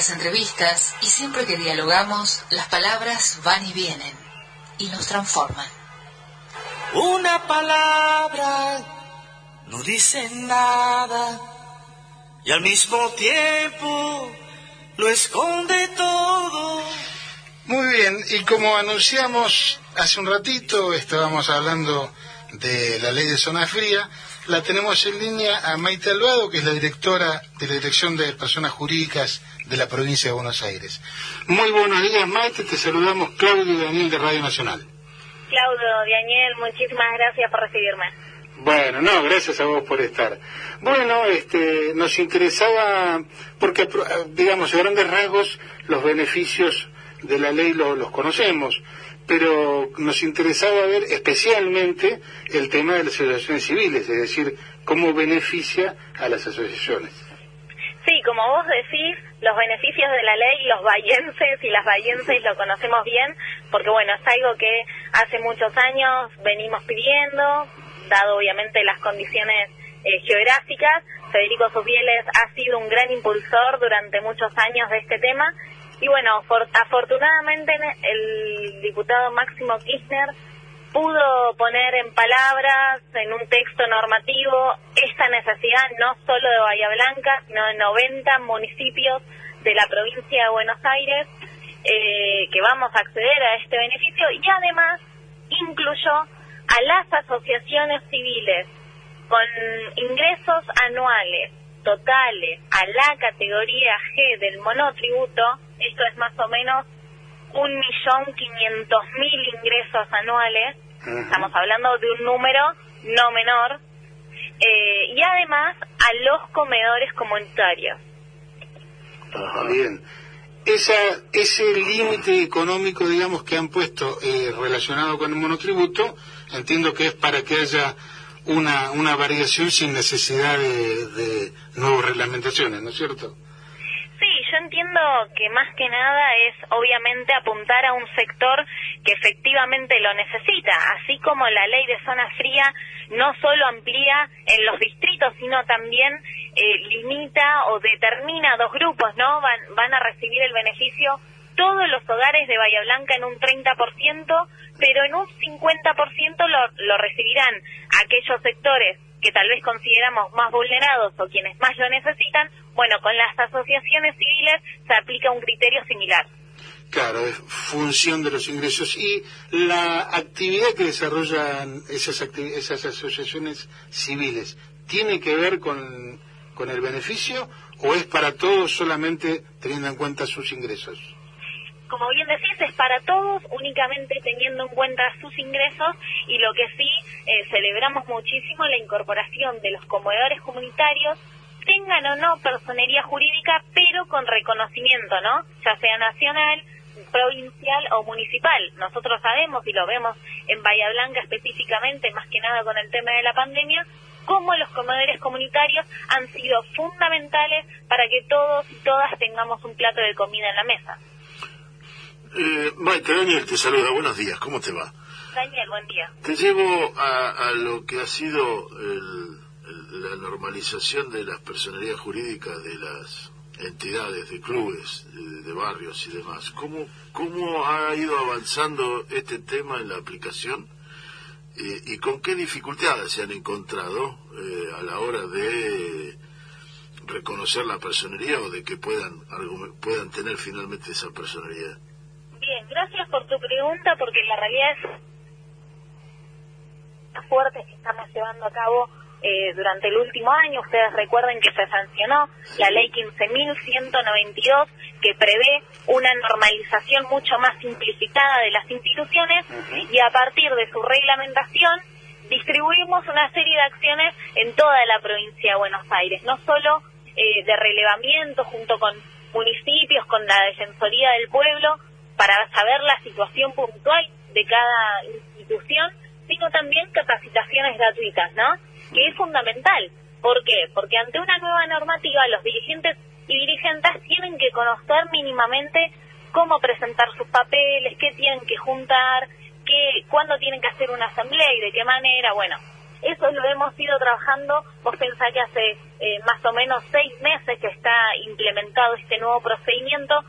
Las entrevistas y siempre que dialogamos, las palabras van y vienen y nos transforman. Una palabra no dice nada y al mismo tiempo lo esconde todo. Muy bien, y como anunciamos hace un ratito, estábamos hablando de la ley de zona fría, la tenemos en línea a Maite Alvado, que es la directora de la Dirección de Personas Jurídicas de la provincia de Buenos Aires. Muy buenos días, Maite. Te saludamos Claudio y Daniel de Radio Nacional. Claudio, Daniel, muchísimas gracias por recibirme. Bueno, no, gracias a vos por estar. Bueno, este, nos interesaba, porque digamos, a grandes rasgos, los beneficios de la ley los conocemos, pero nos interesaba ver especialmente el tema de las asociaciones civiles, es decir, cómo beneficia a las asociaciones. Sí, como vos decís, los beneficios de la ley, los bayenses y las bayenses lo conocemos bien, porque bueno, es algo que hace muchos años venimos pidiendo, dado obviamente las condiciones eh, geográficas. Federico Sufieles ha sido un gran impulsor durante muchos años de este tema. Y bueno, afortunadamente el diputado Máximo Kirchner pudo poner en palabras, en un texto normativo, esta necesidad no solo de Bahía Blanca, sino de 90 municipios de la provincia de Buenos Aires, eh, que vamos a acceder a este beneficio y además incluyó a las asociaciones civiles con ingresos anuales totales a la categoría G del monotributo, esto es más o menos un millón quinientos mil ingresos anuales, estamos hablando de un número no menor, eh, y además a los comedores comunitarios. Bien. Esa, ese límite económico, digamos, que han puesto eh, relacionado con el monotributo, entiendo que es para que haya una, una variación sin necesidad de, de nuevas reglamentaciones, ¿no es cierto? Yo entiendo que más que nada es obviamente apuntar a un sector que efectivamente lo necesita, así como la ley de zona fría no solo amplía en los distritos, sino también eh, limita o determina dos grupos, ¿no? Van, van a recibir el beneficio todos los hogares de Bahía Blanca en un 30%, pero en un 50% lo, lo recibirán aquellos sectores que tal vez consideramos más vulnerados o quienes más lo necesitan, bueno, con las asociaciones civiles se aplica un criterio similar. Claro, es función de los ingresos. ¿Y la actividad que desarrollan esas, esas asociaciones civiles tiene que ver con, con el beneficio o es para todos solamente teniendo en cuenta sus ingresos? Como bien decís, es para todos, únicamente teniendo en cuenta sus ingresos y lo que sí eh, celebramos muchísimo la incorporación de los comedores comunitarios, tengan o no personería jurídica, pero con reconocimiento, ¿no? Ya sea nacional, provincial o municipal. Nosotros sabemos y lo vemos en Bahía Blanca específicamente, más que nada con el tema de la pandemia, cómo los comedores comunitarios han sido fundamentales para que todos y todas tengamos un plato de comida en la mesa. Eh, Maite, Daniel te saluda. Buenos días. ¿Cómo te va? Daniel, buen día. Te llevo a, lo que ha sido la normalización de las personalidades jurídicas de las entidades, de clubes, de, barrios y demás. ¿Cómo, ¿Cómo ha ido avanzando este tema en la aplicación eh, y con qué dificultades se han encontrado eh, a la hora de reconocer la personería o de que puedan, puedan tener finalmente esa personalidad? Bien, gracias por tu pregunta, porque la realidad es fuertes que estamos llevando a cabo eh, durante el último año. Ustedes recuerden que se sancionó la ley 15.192 que prevé una normalización mucho más simplificada de las instituciones y a partir de su reglamentación distribuimos una serie de acciones en toda la provincia de Buenos Aires, no solo eh, de relevamiento junto con municipios, con la Defensoría del Pueblo, para saber la situación puntual de cada institución, sino también capacitaciones gratuitas, ¿no? Que es fundamental. ¿Por qué? Porque ante una nueva normativa los dirigentes y dirigentes tienen que conocer mínimamente cómo presentar sus papeles, qué tienen que juntar, qué, cuándo tienen que hacer una asamblea y de qué manera. Bueno, eso lo hemos ido trabajando. Vos pensás que hace eh, más o menos seis meses que está implementado este nuevo procedimiento.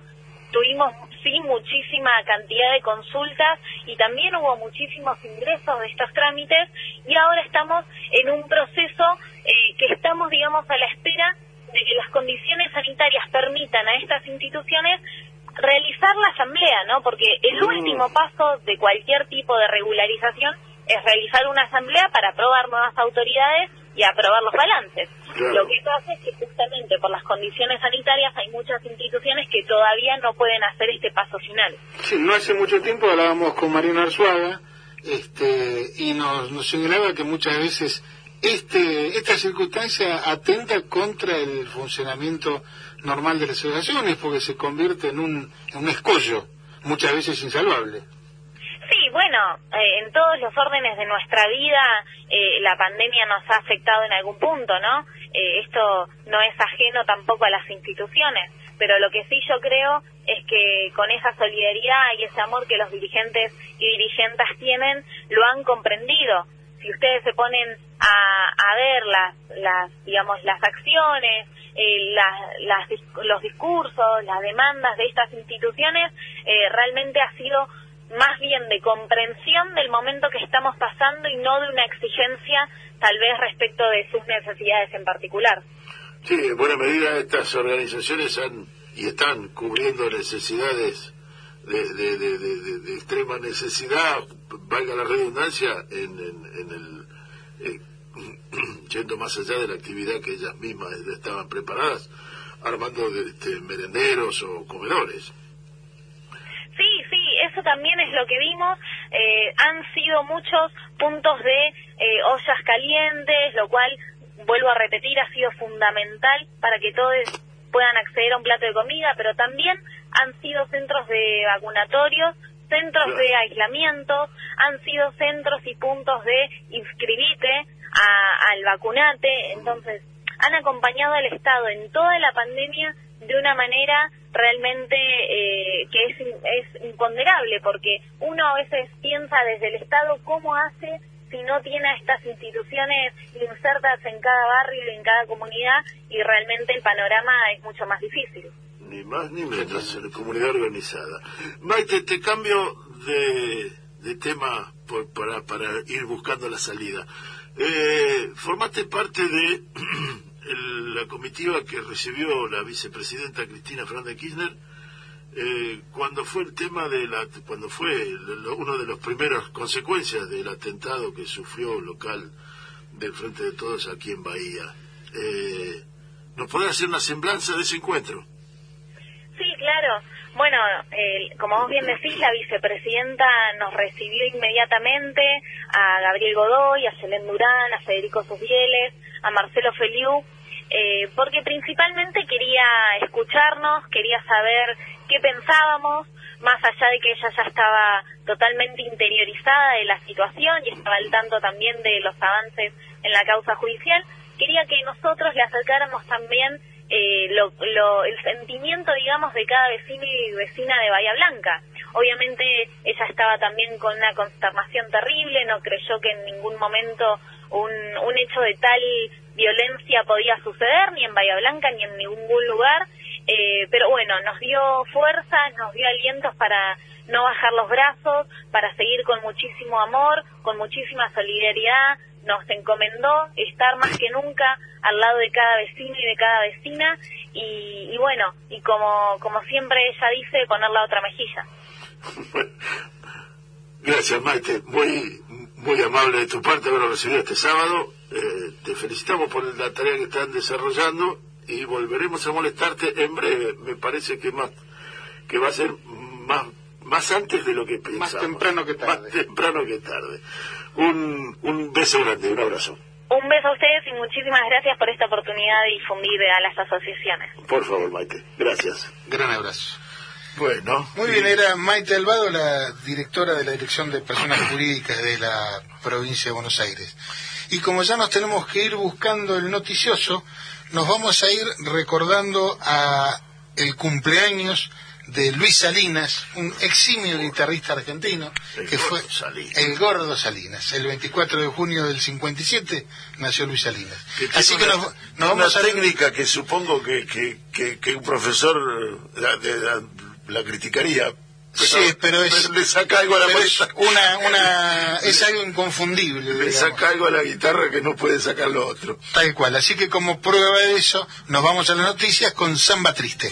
Tuvimos sí muchísima cantidad de consultas y también hubo muchísimos ingresos de estos trámites y ahora estamos en un proceso eh, que estamos, digamos, a la espera de que las condiciones sanitarias permitan a estas instituciones realizar la asamblea, ¿no? Porque el mm. último paso de cualquier tipo de regularización es realizar una asamblea para aprobar nuevas autoridades y aprobar los balances. Claro. Lo que pasa es que justamente por las condiciones sanitarias hay muchas instituciones que todavía no pueden hacer este paso final. Sí, no hace mucho tiempo hablábamos con Mariano Arzuaga este, y nos, nos señalaba que muchas veces este, esta circunstancia atenta contra el funcionamiento normal de las asociaciones porque se convierte en un, en un escollo muchas veces insalvable. Sí, bueno, eh, en todos los órdenes de nuestra vida eh, la pandemia nos ha afectado en algún punto, ¿no? Eh, esto no es ajeno tampoco a las instituciones, pero lo que sí yo creo es que con esa solidaridad y ese amor que los dirigentes y dirigentes tienen, lo han comprendido. Si ustedes se ponen a, a ver las, las, digamos, las acciones, eh, las- los discursos, las demandas de estas instituciones, realmente ha sido más bien de comprensión del momento que estamos pasando y no de una exigencia tal vez respecto de sus necesidades en particular. Sí, en buena medida estas organizaciones han y están cubriendo necesidades de, de- de- de- extrema necesidad, valga la redundancia, en, en- en el eh, yendo más allá de la actividad que ellas mismas estaban preparadas, armando este, merenderos o comedores. Eso también es lo que vimos. Eh, han sido muchos puntos de eh, ollas calientes, lo cual, vuelvo a repetir, ha sido fundamental para que todos puedan acceder a un plato de comida, pero también han sido centros de vacunatorios, centros de aislamiento, han sido centros y puntos de inscribite a- al vacunate, entonces han acompañado al Estado en toda la pandemia de una manera realmente eh, que es, es imponderable, porque uno a veces piensa desde el Estado cómo hace si no tiene a estas instituciones insertas en cada barrio y en cada comunidad y realmente el panorama es mucho más difícil. Ni más ni menos, comunidad organizada. Maite, te cambio de, de tema por- para, para ir buscando la salida. Eh, formaste parte de el- la comitiva que recibió la vicepresidenta Cristina Fernández Kirchner eh, cuando fue el tema de la cuando fue uno de los primeros consecuencias del atentado que sufrió local del frente de todos aquí en Bahía eh, nos podés hacer una semblanza de ese encuentro Sí, claro. Bueno, eh, como vos bien decís, la vicepresidenta nos recibió inmediatamente a Gabriel Godoy, a Selén Durán, a Federico Susbieles, a Marcelo Feliu, eh, porque principalmente quería escucharnos, quería saber qué pensábamos, más allá de que ella ya estaba totalmente interiorizada de la situación y estaba al tanto también de los avances en la causa judicial, quería que nosotros le acercáramos también eh, lo, lo- el sentimiento, digamos, de cada vecino y vecina de Bahía Blanca. Obviamente ella estaba también con una consternación terrible, no creyó que en ningún momento un, un hecho de tal violencia podía suceder, ni en Bahía Blanca, ni en ningún lugar, eh, pero bueno, nos dio fuerzas, nos dio alientos para no bajar los brazos, para seguir con muchísimo amor, con muchísima solidaridad, nos encomendó estar más que nunca al lado de cada vecino y de cada vecina y, y bueno, y como, como siempre ella dice, poner la otra mejilla. Gracias, Maite. Muy, muy amable de tu parte haberlo recibido este sábado. Eh, te felicitamos por la tarea que están desarrollando y volveremos a molestarte en breve. Me parece que más que va a ser más más antes de lo que pensamos. temprano que tarde. Más temprano que tarde. Un, un beso grande, un abrazo. Un beso a ustedes y muchísimas gracias por esta oportunidad de difundir a las asociaciones. Por favor, Maite. Gracias. Gran abrazo. Bueno. Muy bien, era Maite Albado, la directora de la Dirección de Personas Jurídicas de la provincia de Buenos Aires. Y como ya nos tenemos que ir buscando el noticioso, nos vamos a ir recordando a el cumpleaños de Luis Salinas, un eximio guitarrista argentino, El que fue Salinas. el Gordo Salinas. El 24 de junio del 57 nació Luis Salinas. Que Así que una, nos, nos una a técnica que supongo que, que, que, un profesor la, de- la- la criticaría. Sí, pero es- le saca algo a la es una, una, es algo inconfundible. Le digamos. saca algo a la guitarra que no puede sacar lo otro. Tal cual. Así que como prueba de eso, nos vamos a las noticias con Samba Triste.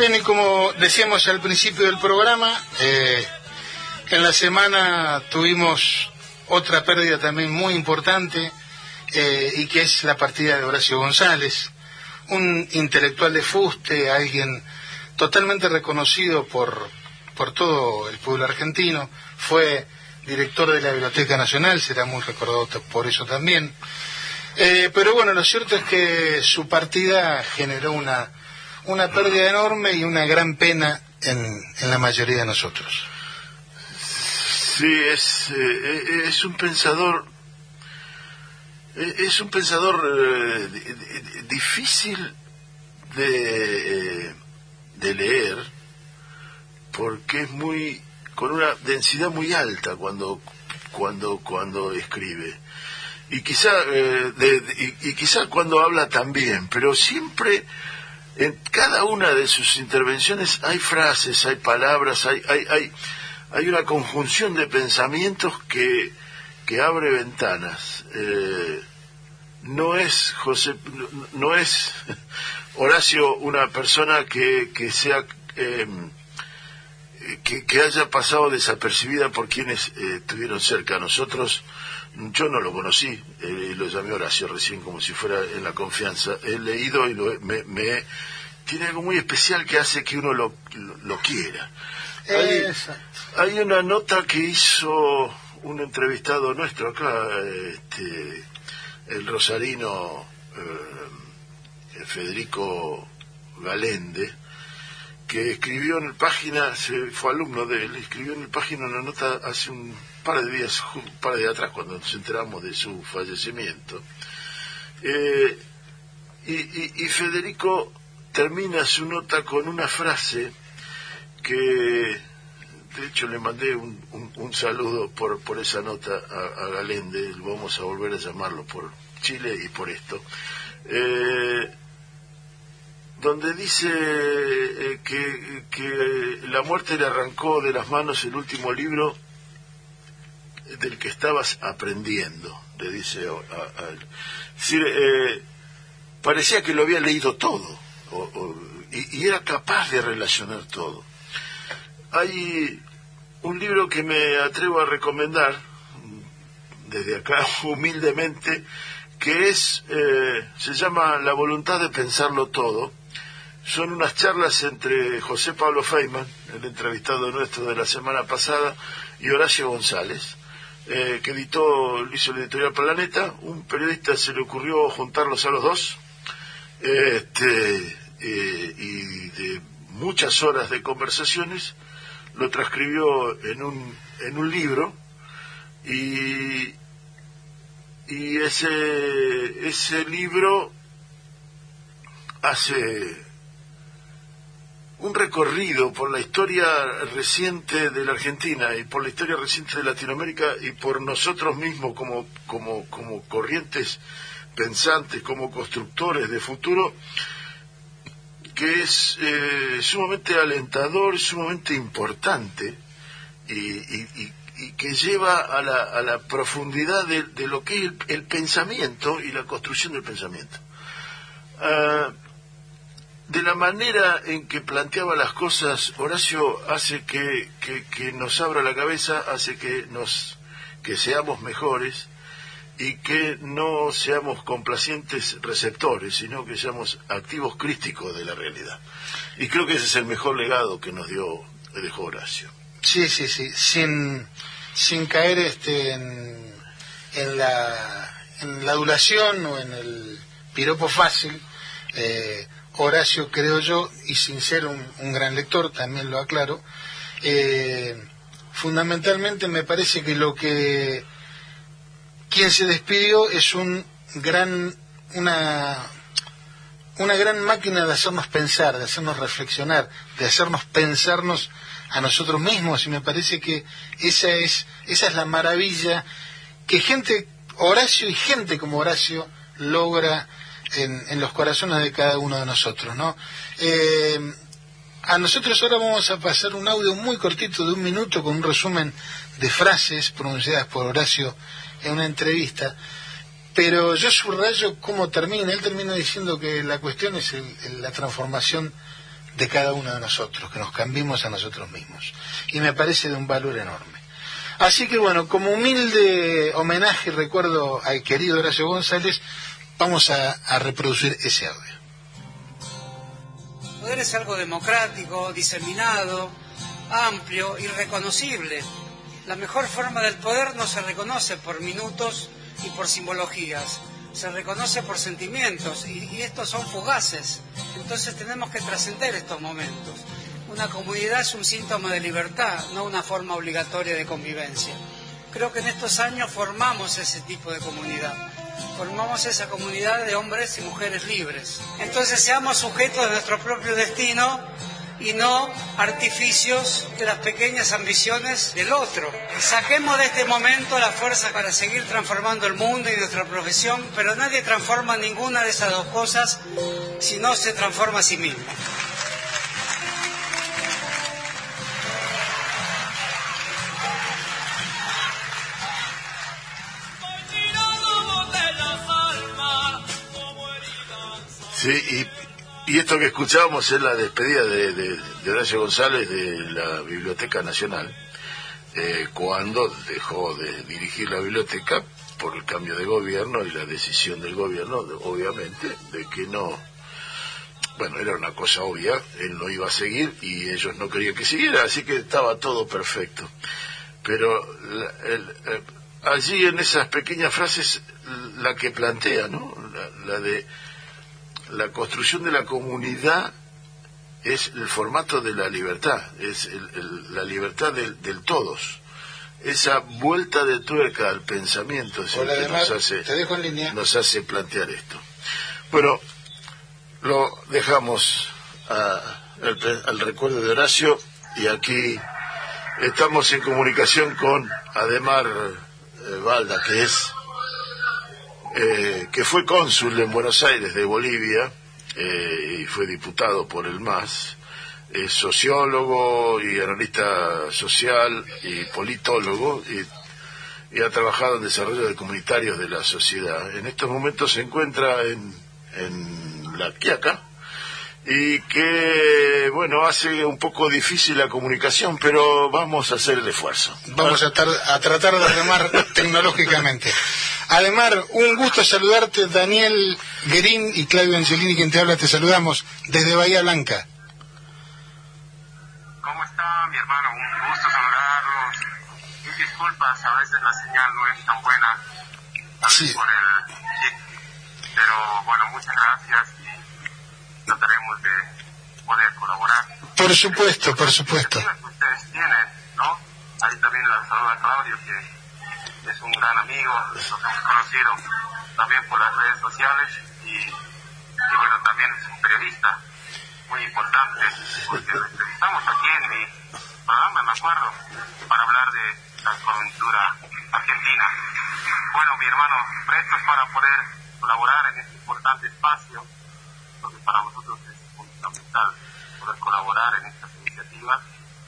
Bien, y como decíamos al principio del programa, eh, en la semana tuvimos otra pérdida también muy importante eh, y que es la partida de Horacio González, un intelectual de fuste, alguien totalmente reconocido por, por todo el pueblo argentino, fue director de la Biblioteca Nacional, será muy recordado por eso también. Eh, pero bueno, lo cierto es que su partida generó una una pérdida enorme y una gran pena en, en la mayoría de nosotros. Sí, es, eh, es un pensador, eh, es un pensador eh, difícil de, de leer porque es muy con una densidad muy alta cuando cuando cuando escribe y quizá y, quizá cuando habla también pero siempre en cada una de sus intervenciones hay frases, hay palabras, hay, hay, hay, hay una conjunción de pensamientos que, que abre ventanas. Eh, no es José, no es Horacio una persona que, que sea eh, que, que, haya pasado desapercibida por quienes eh, estuvieron cerca. Nosotros, yo no lo conocí, eh, lo llamé Horacio recién como si fuera en la confianza. He leído y lo, me, me, tiene algo muy especial que hace que uno lo, lo, lo quiera. Hay, hay, una nota que hizo un entrevistado nuestro acá, este, el rosarino eh, Federico Galende, que escribió en el página, se fue alumno de él, escribió en el página una nota hace un par de días, un par de días atrás, cuando nos enteramos de su fallecimiento. Eh, y, Federico termina su nota con una frase que, de hecho, le mandé un, un, saludo por, por esa nota a, a, Galende, vamos a volver a llamarlo por Chile y por esto. Eh, donde dice eh, que, que, la muerte le arrancó de las manos el último libro del que estabas aprendiendo, le dice a, él. Eh, parecía que lo había leído todo y, era capaz de relacionar todo. Hay un libro que me atrevo a recomendar desde acá humildemente que es eh, se llama La voluntad de pensarlo todo son unas charlas entre José Pablo Feynman, el entrevistado nuestro de la semana pasada, y Horacio González, eh, que editó, hizo la editorial Planeta. Un periodista se le ocurrió juntarlos a los dos, este, eh, y de muchas horas de conversaciones, lo transcribió en un, en un libro, y, y ese, ese libro hace un recorrido por la historia reciente de la Argentina y por la historia reciente de Latinoamérica y por nosotros mismos como, como, como corrientes pensantes, como constructores de futuro, que es eh, sumamente alentador, sumamente importante y, y, que lleva a la, a la profundidad de, de, lo que es el, pensamiento y la construcción del pensamiento. Uh, de la manera en que planteaba las cosas, Horacio hace que, que, nos abra la cabeza, hace que nos que seamos mejores y que no seamos complacientes receptores, sino que seamos activos críticos de la realidad. Y creo que ese es el mejor legado que nos dio dejó Horacio. Sí, sí, sí, sin, sin caer este en, en la en la adulación o en el piropo fácil. Eh, Horacio, creo yo, y sin ser un, gran lector, también lo aclaro, eh, fundamentalmente me parece que lo que quien se despidió es un gran, una, una gran máquina de hacernos pensar, de hacernos reflexionar, de hacernos pensarnos a nosotros mismos y me parece que esa es, esa es la maravilla que gente, Horacio y gente como Horacio logra en, los corazones de cada uno de nosotros, ¿no? Eh, a nosotros ahora vamos a pasar un audio muy cortito de un minuto con un resumen de frases pronunciadas por Horacio en una entrevista, pero yo subrayo cómo termina. Él termina diciendo que la cuestión es la transformación de cada uno de nosotros, que nos cambiemos a nosotros mismos. Y me parece de un valor enorme. Así que bueno, como humilde homenaje y recuerdo al querido Horacio González, vamos a reproducir ese audio poder es algo democrático, diseminado, amplio y reconocible. La mejor forma del poder no se reconoce por minutos y por simbologías, se reconoce por sentimientos y, estos son fugaces. Entonces tenemos que trascender estos momentos. Una comunidad es un síntoma de libertad, no una forma obligatoria de convivencia. Creo que en estos años formamos ese tipo de comunidad formamos esa comunidad de hombres y mujeres libres. Entonces seamos sujetos de nuestro propio destino y no artificios de las pequeñas ambiciones del otro. Saquemos de este momento la fuerza para seguir transformando el mundo y nuestra profesión, pero nadie transforma ninguna de esas dos cosas si no se transforma a sí mismo. Sí, y, esto que escuchábamos es la despedida de, Horacio González de la Biblioteca Nacional, eh, cuando dejó de dirigir la biblioteca por el cambio de gobierno y la decisión del gobierno, obviamente, de que no, bueno, era una cosa obvia, él no iba a seguir y ellos no querían que siguiera, así que estaba todo perfecto. Pero eh, allí en esas pequeñas frases, la que plantea, ¿no? la de la construcción de la comunidad es el formato de la libertad, es la libertad del, todos. Esa vuelta de tuerca al pensamiento es que nos hace, nos hace plantear esto. Bueno, lo dejamos al, recuerdo de Horacio y aquí estamos en comunicación con Ademar Valda, eh, que es eh, que fue cónsul en Buenos Aires de Bolivia eh, y fue diputado por el MAS, es sociólogo y analista social y politólogo y, ha trabajado en desarrollo de comunitarios de la sociedad. En estos momentos se encuentra en, en La Quiaca, y que, bueno, hace un poco difícil la comunicación, pero vamos a hacer el esfuerzo. Vamos a, a tratar de remar tecnológicamente. Ademar, un gusto saludarte, Daniel Guerín y Claudio Angelini, quien te habla, te saludamos desde Bahía Blanca. ¿Cómo está, mi hermano? Un gusto saludarlos. Mil disculpas, a veces la señal no es tan buena. Sí. Por el... Pero bueno, muchas gracias y trataremos de poder colaborar. Por supuesto, por supuesto. Que ustedes tienen, ¿no? Ahí también la saluda Claudio, que es un gran amigo, lo hemos conocido también por las redes sociales y, y bueno, también es un periodista muy importante, porque lo entrevistamos aquí en mi programa, me acuerdo, para hablar de la coyuntura argentina. Bueno, mi hermano, prestos para poder colaborar en este importante espacio, porque para nosotros es fundamental poder colaborar en estas iniciativas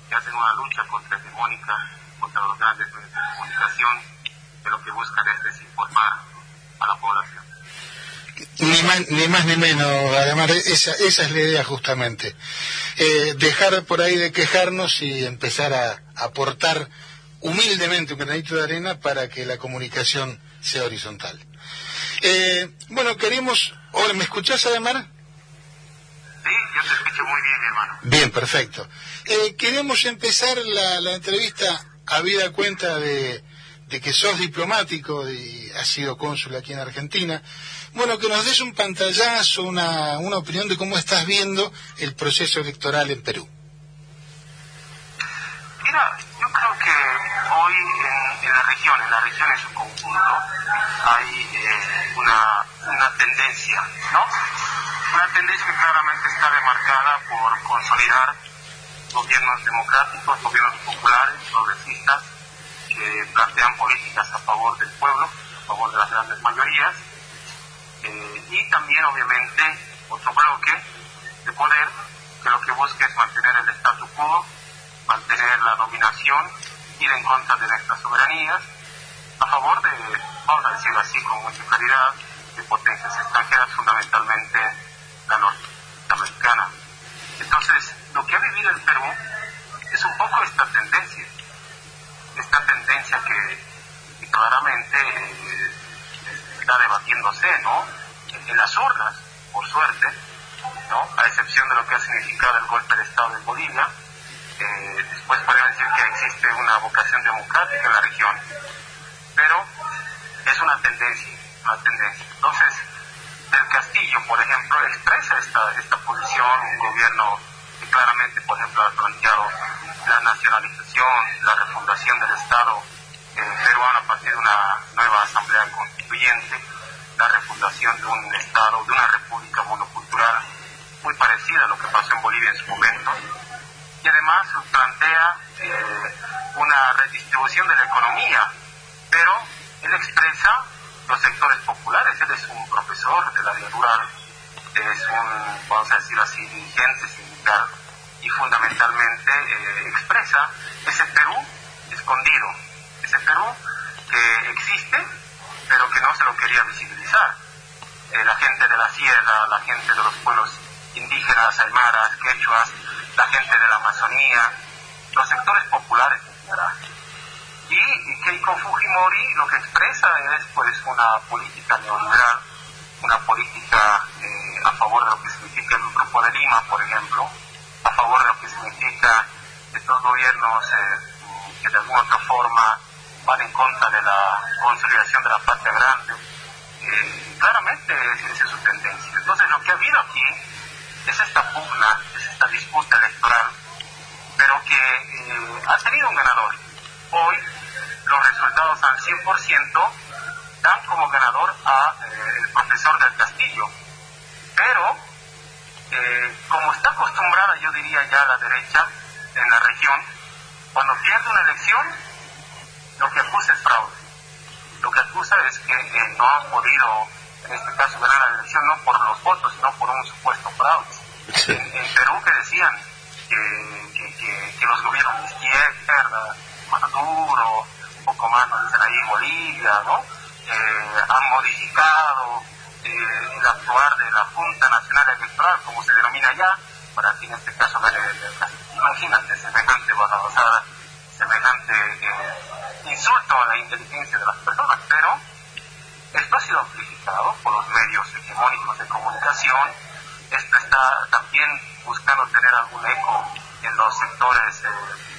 que hacen una lucha contra hegemónica, contra los grandes medios de comunicación que lo que buscan es desinformar a la población. Ni más, ni menos, además, esa, esa es la idea justamente. Eh, dejar por ahí de quejarnos y empezar a aportar humildemente un granito de arena para que la comunicación sea horizontal. Eh, bueno, queremos... ¿Me escuchás, Ademar? Sí, yo te escucho muy bien, hermano. Bien, perfecto. Eh, queremos empezar la, la entrevista a vida cuenta de de que sos diplomático y has sido cónsul aquí en Argentina. Bueno, que nos des un pantallazo, una, una opinión de cómo estás viendo el proceso electoral en Perú. Mira, yo creo que hoy en, la región, en la región en su conjunto, hay eh, una, una tendencia, ¿no? Una tendencia que claramente está demarcada por consolidar gobiernos democráticos, gobiernos populares, progresistas, que plantean políticas a favor del pueblo, a favor de las grandes mayorías, eh, y también obviamente otro bloque de poder que lo que busca es mantener el statu quo, mantener la dominación, ir en contra de nuestras soberanías, a favor de, vamos a decirlo así con mucha claridad, de potencias extranjeras, fundamentalmente la norteamericana. Entonces, lo que ha vivido el Perú es un poco esta tendencia, esta tendencia que, claramente eh, está debatiéndose, ¿no? En, las urnas, por suerte, ¿no? A excepción de lo que ha significado el golpe de Estado en Bolivia, eh, después podemos decir que existe una vocación democrática en la región, pero es una tendencia, una tendencia. Entonces, del Castillo, por ejemplo, expresa esta, esta posición, un gobierno que claramente, por ejemplo, ha planteado la nacionalización, la refundación del Estado eh, peruano a partir de una nueva asamblea constituyente, la refundación de un Estado, de una república monocultural muy parecida a lo que pasó en Bolivia en su momento, y además plantea eh, una redistribución de la economía, pero él expresa los sectores populares, él es un profesor de la área rural, es un, vamos a decir así, dirigente sindical, y fundamentalmente eh, expresa ese Perú escondido, ese Perú que existe, pero que no se lo quería visibilizar. Eh, la gente de la sierra, la gente de los pueblos indígenas, aymaras, quechuas, la gente de la Amazonía, los sectores populares en general. Y, Keiko Fujimori lo que expresa es pues una política neoliberal, una política eh, a favor de lo que significa el Grupo de Lima, por ejemplo, a favor de lo que significa estos gobiernos eh, que de alguna otra forma van en contra de la consolidación de la patria grande. Eh, claramente esa es su tendencia. Entonces lo que ha habido aquí es esta pugna, es esta disputa electoral, pero que eh, ha tenido un ganador. Hoy los resultados al 100% dan como ganador a el profesor del Castillo. Pero eh, como está acostumbrada, yo diría ya la derecha en la región, cuando pierde una elección, lo que acusa es fraude. Lo que acusa es que eh, no han podido, en este caso, ganar la elección no por los votos, sino por un supuesto fraude. En, Perú que decían que, que, los gobiernos de izquierda, Maduro, poco más, dicen ahí Bolivia, ¿no? Eh, han modificado eh, el actuar de la Junta Nacional Electoral, como se denomina allá, para que en este caso imagínate semejante basada, semejante eh, insulto a la inteligencia de las personas, pero esto ha sido amplificado por los medios hegemónicos de comunicación, esto está también buscando tener algún eco en los sectores eh,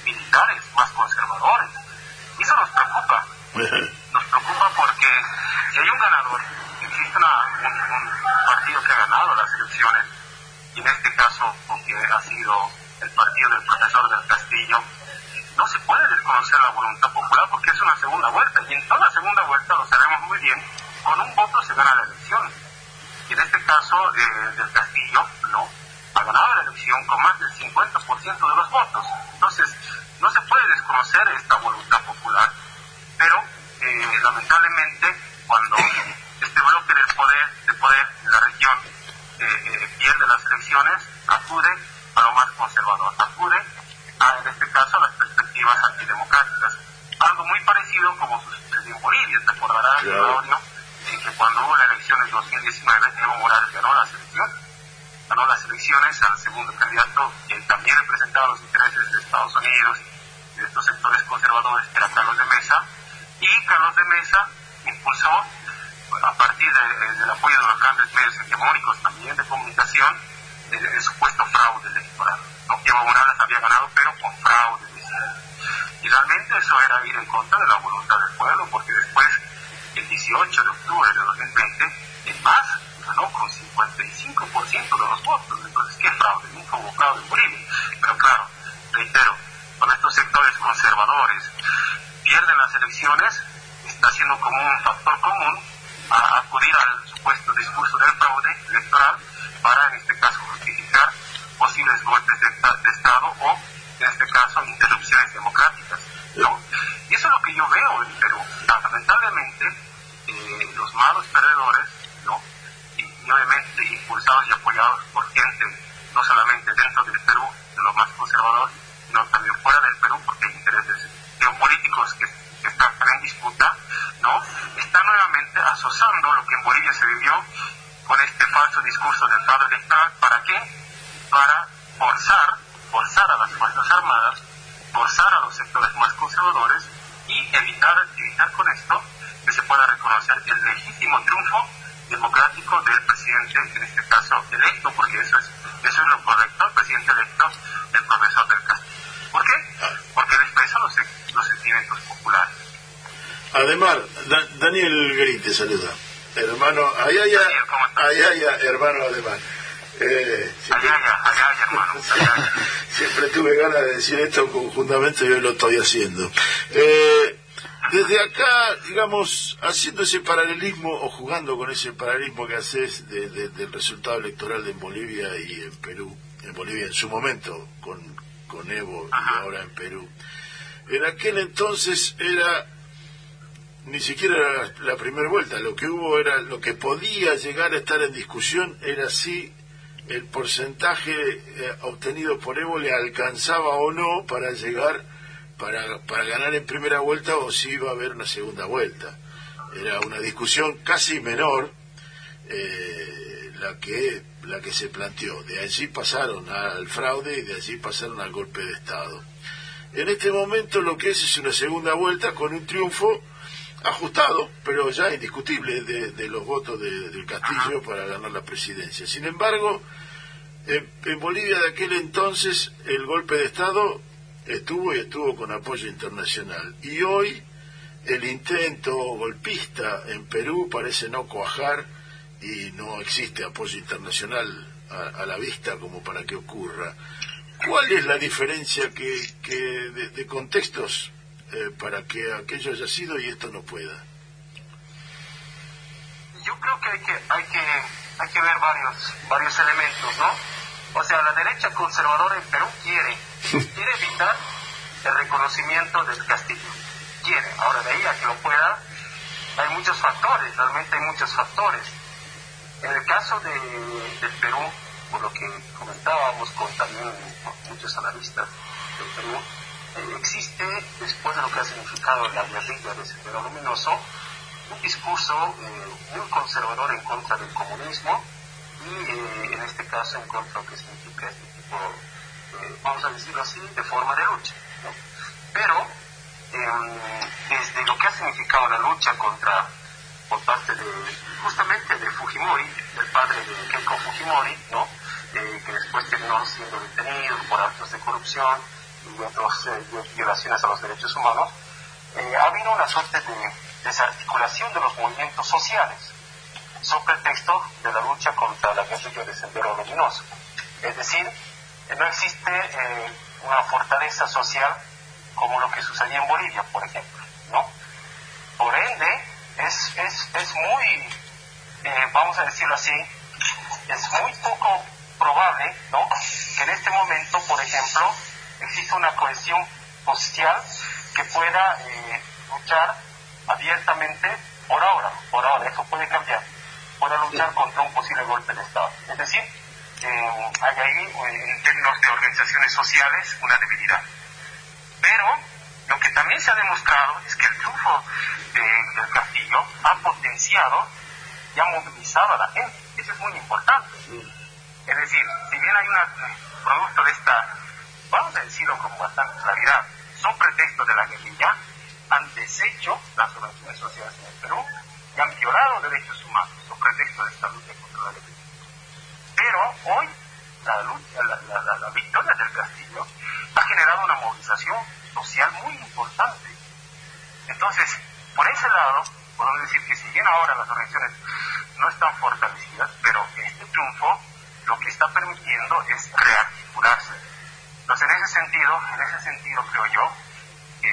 militares más conservadores. Y eso nos preocupa. Nos preocupa porque si hay un ganador. Existe un, partido que ha ganado las elecciones, y en este caso, porque ha sido el partido del profesor del Castillo, no se puede desconocer la voluntad popular porque es una segunda vuelta, y en toda segunda vuelta, lo sabemos muy bien, con un voto se gana la elección. Y en este caso eh, del Castillo, no, ha ganado la elección con más del 50% de los votos. Entonces, no se puede desconocer esta voluntad popular, pero eh, lamentablemente saluda. Hermano, ay, ay, ay, ay, hermano alemán. Eh, siempre, Allá, allá, allá, allá, hermano, siempre tuve ganas de decir esto conjuntamente y hoy lo estoy haciendo. Eh, desde acá, digamos, haciendo ese paralelismo o jugando con ese paralelismo que haces de- de- del resultado electoral en Bolivia y en Perú, en Bolivia en su momento, con, con Evo y ahora en Perú, en aquel entonces era ni siquiera era la, la primera vuelta, lo que hubo era, lo que podía llegar a estar en discusión era si el porcentaje eh, obtenido por Evo le alcanzaba o no para llegar, para, para ganar en primera vuelta o si iba a haber una segunda vuelta. Era una discusión casi menor eh, la que la que se planteó. De allí pasaron al fraude y de allí pasaron al golpe de Estado. En este momento lo que es es una segunda vuelta con un triunfo ajustado, pero ya indiscutible, de, de los votos de- del Castillo para ganar la presidencia. Sin embargo, en, en Bolivia de aquel entonces el golpe de Estado estuvo y estuvo con apoyo internacional. Y hoy el intento golpista en Perú parece no cuajar y no existe apoyo internacional a, a la vista como para que ocurra. ¿Cuál es la diferencia que, que de, de contextos eh, para que aquello haya sido y esto no pueda? yo creo que hay que, hay que, hay que ver varios, varios elementos, ¿no? O sea, la derecha conservadora en Perú quiere, quiere evitar el reconocimiento del castillo. Quiere. Ahora, de ahí a que lo pueda, hay muchos factores, realmente hay muchos factores. En el caso de, del Perú, por lo que comentábamos con también muchos analistas del Perú, existe, después de lo que ha significado la guerrilla de Sendero Luminoso, un discurso eh, muy conservador en contra del comunismo y eh, en este caso en contra de lo que significa este tipo, eh, vamos a decirlo así, de forma de lucha. Pero eh, desde lo que ha significado la lucha contra, por parte de, justamente de Fujimori, del padre de Keiko Fujimori, ¿no? Que después terminó siendo detenido por actos de corrupción y otras eh, violaciones a los derechos humanos, eh, ha habido una suerte de desarticulación de los movimientos sociales, sobre pretexto de la lucha contra la guerrilla de Sendero Luminoso. Es decir, no existe eh, una fortaleza social como lo que sucedía en Bolivia, por ejemplo, ¿no? Por ende, es, es, es muy, eh, vamos a decirlo así, es muy poco probable, ¿no? Que en este momento, por ejemplo, exista una cohesión social que pueda eh, luchar abiertamente por ahora, por ahora, eso puede cambiar, pueda luchar contra un posible golpe de Estado. Es decir, eh, hay ahí, eh, en términos de organizaciones sociales, una debilidad. Pero lo que también se ha demostrado es que el triunfo de- del Castillo ha potenciado y ha movilizado a la gente. Eso es muy importante. Es decir, si bien hay un producto de esta, vamos a decirlo con bastante claridad, son pretexto de la guerrilla, han deshecho las organizaciones sociales en el Perú y han violado derechos humanos, son pretexto de esta lucha contra la guerrilla. Pero hoy la- la victoria del Castillo ha generado una movilización social muy importante. Entonces, por ese lado, podemos decir que si bien ahora las organizaciones no están fortalecidas, pero este triunfo lo que está permitiendo es rearticularse. En ese sentido, en ese sentido creo yo que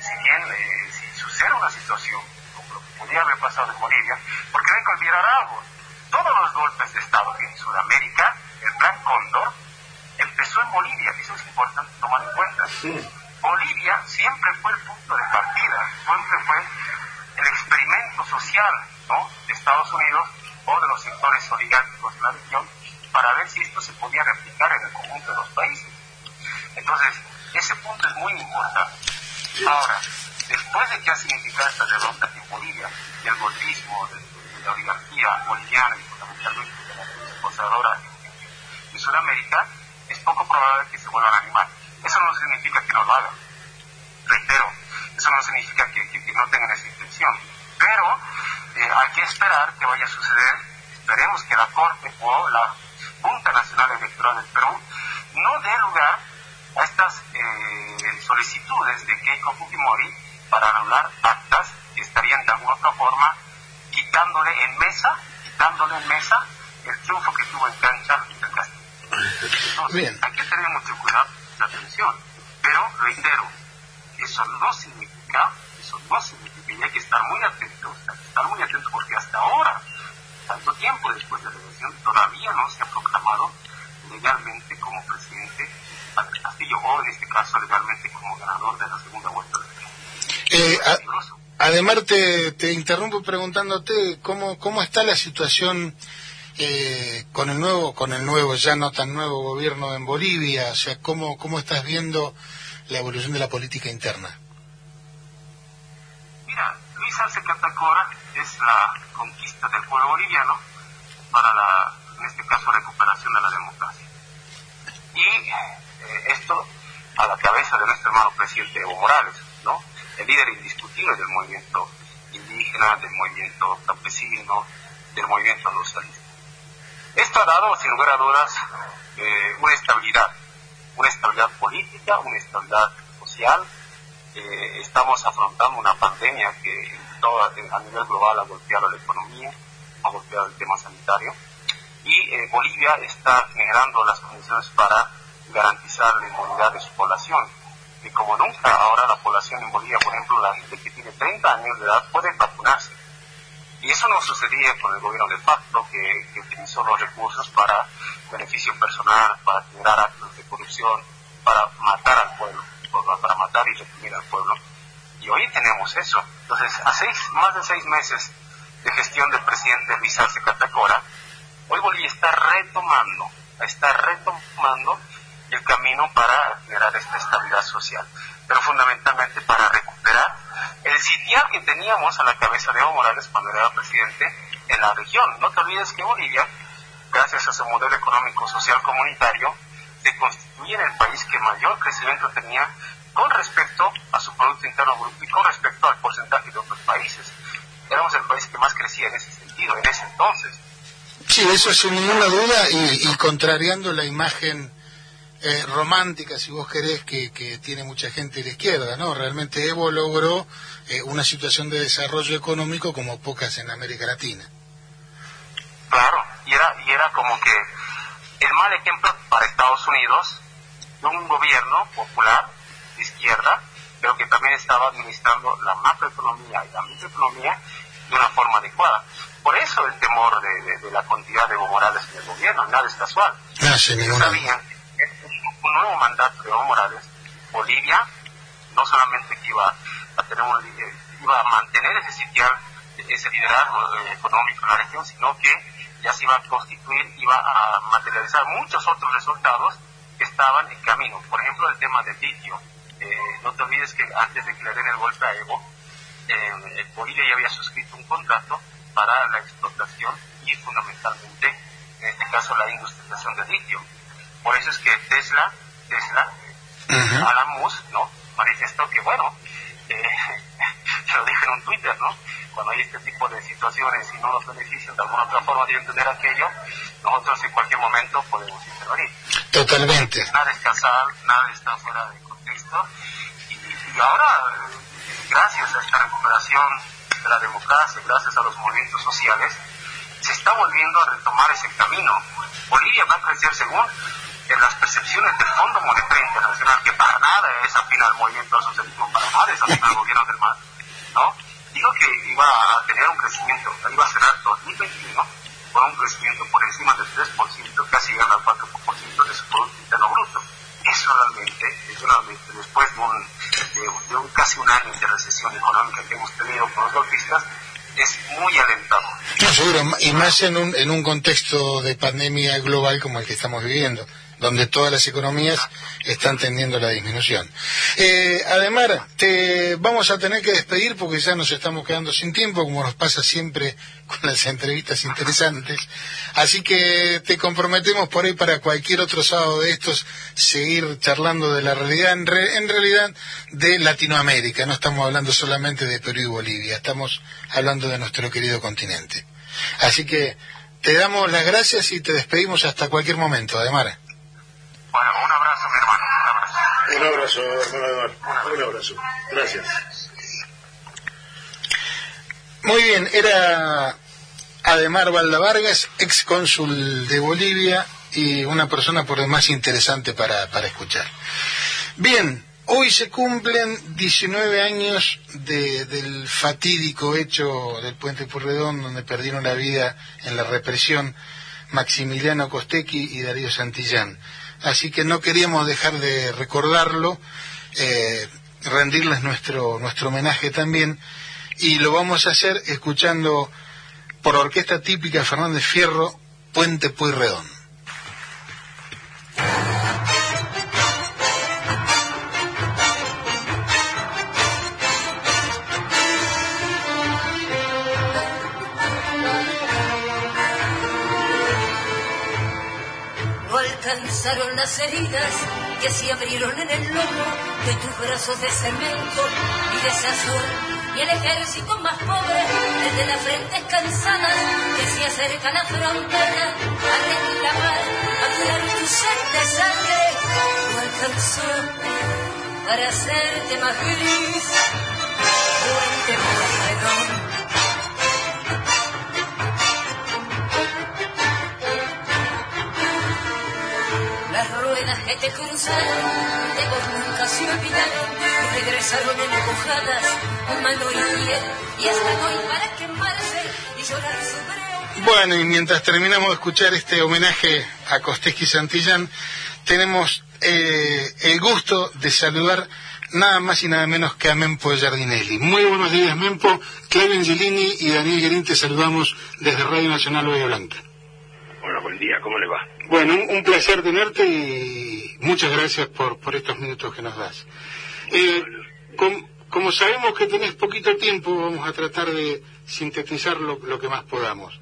si bien eh, si sucede una situación como lo que podría haber pasado en Bolivia, porque hay que olvidar algo, todos los golpes de Estado en Sudamérica, el Plan Cóndor, empezó en Bolivia, eso es importante tomar en cuenta. Bolivia siempre fue el punto de partida, siempre fue el experimento social ¿no? de Estados Unidos o de los sectores oligárquicos de la región para ver si esto se podía replicar en el conjunto de los países. Entonces, ese punto es muy importante. Ahora, después de que ha significado esta derrota en Bolivia, del golpismo, de, de la oligarquía boliviana y fundamentalmente de la conservadora de Sudamérica, es poco probable que se vuelvan a animar. Eso no significa que no lo hagan. Reitero, eso no significa que, que- que no tengan esa intención. Pero eh, hay que esperar que vaya a suceder. Esperemos que la Corte o la Junta Nacional Electoral del Perú no dé lugar a estas eh, solicitudes de Keiko Fujimori para anular actas que estarían de alguna otra forma quitándole en mesa, quitándole en mesa el triunfo que tuvo en cancha el Castillo. Entonces, Bien. hay que tener mucho cuidado y atención. Pero, reitero, eso no significa, eso no significa, y hay que estar muy atentos, hay que estar muy atentos porque hasta ahora, tanto tiempo después de la elección, todavía no se ha proclamado legalmente como presidente Andrés Castillo, o en este caso legalmente como ganador de la segunda vuelta de la elección. Eh, Es a- peligroso. Además, te, te interrumpo preguntándote cómo, cómo está la situación eh, con el nuevo, con el nuevo, ya no tan nuevo gobierno en Bolivia, o sea, cómo, cómo estás viendo la evolución de la política interna. Mira, Luis Arce Catacora es la conquista del pueblo boliviano para la, en este caso, recuperación de la democracia. Y eh, esto a la cabeza de nuestro hermano presidente Evo Morales, ¿no? El líder indiscutible del movimiento indígena, del movimiento campesino, del movimiento socialista. Esto ha dado, sin lugar eh, una estabilidad, una estabilidad política, una estabilidad social, eh, estamos afrontando una pandemia que en todo- a nivel global ha golpeado la economía, ha golpeado el tema sanitario y eh, Bolivia está generando las condiciones para garantizar la inmunidad de su población. Y como nunca, ahora la población en Bolivia, por ejemplo, la gente que tiene 30 años de edad puede vacunarse. Y eso no sucedía con el gobierno de facto, que, utilizó los recursos para beneficio personal, para generar actos de corrupción, para matar al pueblo, para matar y reprimir al pueblo. Y hoy tenemos eso. Entonces, a seis, más de seis meses de gestión del presidente Luis Arce Catacora, hoy Bolivia está retomando, está retomando el camino para generar esta estabilidad social, pero fundamentalmente para recuperar el sitial que teníamos a la cabeza de Evo Morales cuando era presidente en la región. No te olvides que Bolivia, gracias a su modelo económico social comunitario, se constituye en el país que mayor crecimiento tenía con respecto a su Producto Interno Bruto y con respecto al porcentaje de otros países. Éramos el país que más crecía en ese sentido, en ese entonces. Sí, eso sin ninguna duda y, y contrariando la imagen eh, romántica, si vos querés, que, que tiene mucha gente de la izquierda, ¿no? Realmente Evo logró eh, una situación de desarrollo económico como pocas en América Latina. Claro, y era, y era como que el mal ejemplo para Estados Unidos de un gobierno popular de izquierda, pero que también estaba administrando la macroeconomía y la microeconomía de una forma adecuada. Por eso el temor de, de- de la cantidad de Evo Morales en el gobierno, nada es casual. No, sin Ellos sabían un nuevo mandato de Evo Morales, Bolivia, no solamente iba a tener un, li- iba a mantener ese sitial, ese liderazgo eh, económico en la región, sino que ya se iba a constituir, iba a materializar muchos otros resultados que estaban en camino. Por ejemplo, el tema del litio. Eh, no te olvides que antes de que le den el golpe a Evo, eh, Bolivia ya había suscrito un contrato para la explotación y fundamentalmente, en este caso, la industrialización del litio. Por eso es que Tesla, Tesla, Ujú. Alan Musk, ¿no? Manifestó que, bueno, eh, se lo dije en un Twitter, ¿no? Cuando hay este tipo de situaciones y no nos benefician de alguna otra forma de entender aquello, nosotros en cualquier momento podemos intervenir. Totalmente. Nada es casual, nada está fuera de contexto. Y, y ahora, gracias a esta recuperación de la democracia, gracias a los movimientos sociales, se está volviendo a retomar ese camino. Bolivia va a crecer según en las percepciones del Fondo Monetario Internacional, que para nada es afín al movimiento al socialismo, para nada es afín al gobierno del MAS, ¿no? Dijo que iba a tener un crecimiento, iba a cerrar 2021 con un crecimiento por encima del 3%, casi llegando al 4% de su Producto Interno Bruto. Eso personalmente, personalmente después de un, de, de un casi un año de recesión económica que hemos tenido con los golpistas, es muy alentador. No, seguro, y más en un, en un contexto de pandemia global como el que estamos viviendo, donde todas las economías están tendiendo la disminución. Eh, además, te vamos a tener que despedir porque ya nos estamos quedando sin tiempo, como nos pasa siempre con las entrevistas interesantes. Así que te comprometemos por ahí para cualquier otro sábado de estos seguir charlando de la realidad, en, re- en realidad de Latinoamérica. No estamos hablando solamente de Perú y Bolivia, estamos hablando de nuestro querido continente. Así que te damos las gracias y te despedimos hasta cualquier momento, Ademar. Bueno, un abrazo, mi hermano, un abrazo. Un abrazo, hermano Ademar. Un abrazo. Gracias. Muy bien, era Ademar Valda Vargas, ex cónsul de Bolivia y una persona por demás interesante para, para escuchar. Bien, hoy se cumplen 19 años de- del fatídico hecho del puente Purredón donde perdieron la vida en la represión Maximiliano Costequi y Darío Santillán. Así que no queríamos dejar de recordarlo, eh, rendirles nuestro, nuestro homenaje también y lo vamos a hacer escuchando por orquesta típica Fernández Fierro, Puente Pueyrredón. Las heridas que se abrieron en el lomo de tus brazos de cemento y de azul. Y el ejército más pobre, desde las frentes cansadas, que se acerca a la frontera a reclamar, a curar tu sed de sangre, no alcanzó para hacerte más gris. Puente Pueyrredón. Las ruedas que te cruzaron, de vos nunca se olvidaron y regresaron mano y piel, y están hoy para quemarse y llorar sobre Bueno, y mientras terminamos de escuchar este homenaje a Costequi Santillán, tenemos eh, el gusto de saludar nada más y nada menos que a Mempo Giardinelli. Muy buenos días, Mempo. Claudio Angelini y Daniel Guerín te saludamos desde Radio Nacional Bahía Blanca. Hola, buen día. Bueno, un, placer tenerte y muchas gracias por, por estos minutos que nos das. Eh, com- como sabemos que tenés poquito tiempo, vamos a tratar de sintetizar lo, lo que más podamos.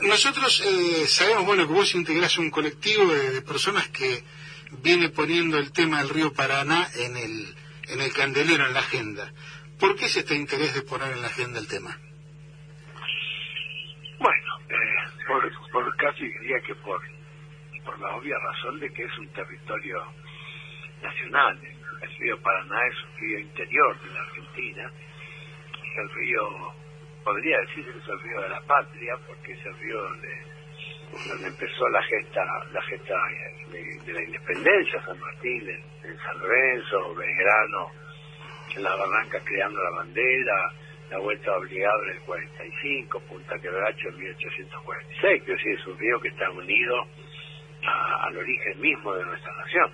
Nosotros eh, sabemos, bueno, que vos integrás un colectivo de, de personas que viene poniendo el tema del río Paraná en el, en el candelero, en la agenda. ¿Por qué es este interés de poner en la agenda el tema? Bueno, eh, por, por casi diría que por, por la obvia razón de que es un territorio nacional. El río Paraná es un río interior de la Argentina, es el río, podría decirse que es el río de la patria, porque es el río donde, empezó la gesta, la gesta de, la independencia, San Martín, en, en San Lorenzo, Belgrano, en la Barranca creando la bandera, la vuelta obligada en el 45, Punta Quebracho en 1846, que sí es un río que está unido a- al origen mismo de nuestra nación.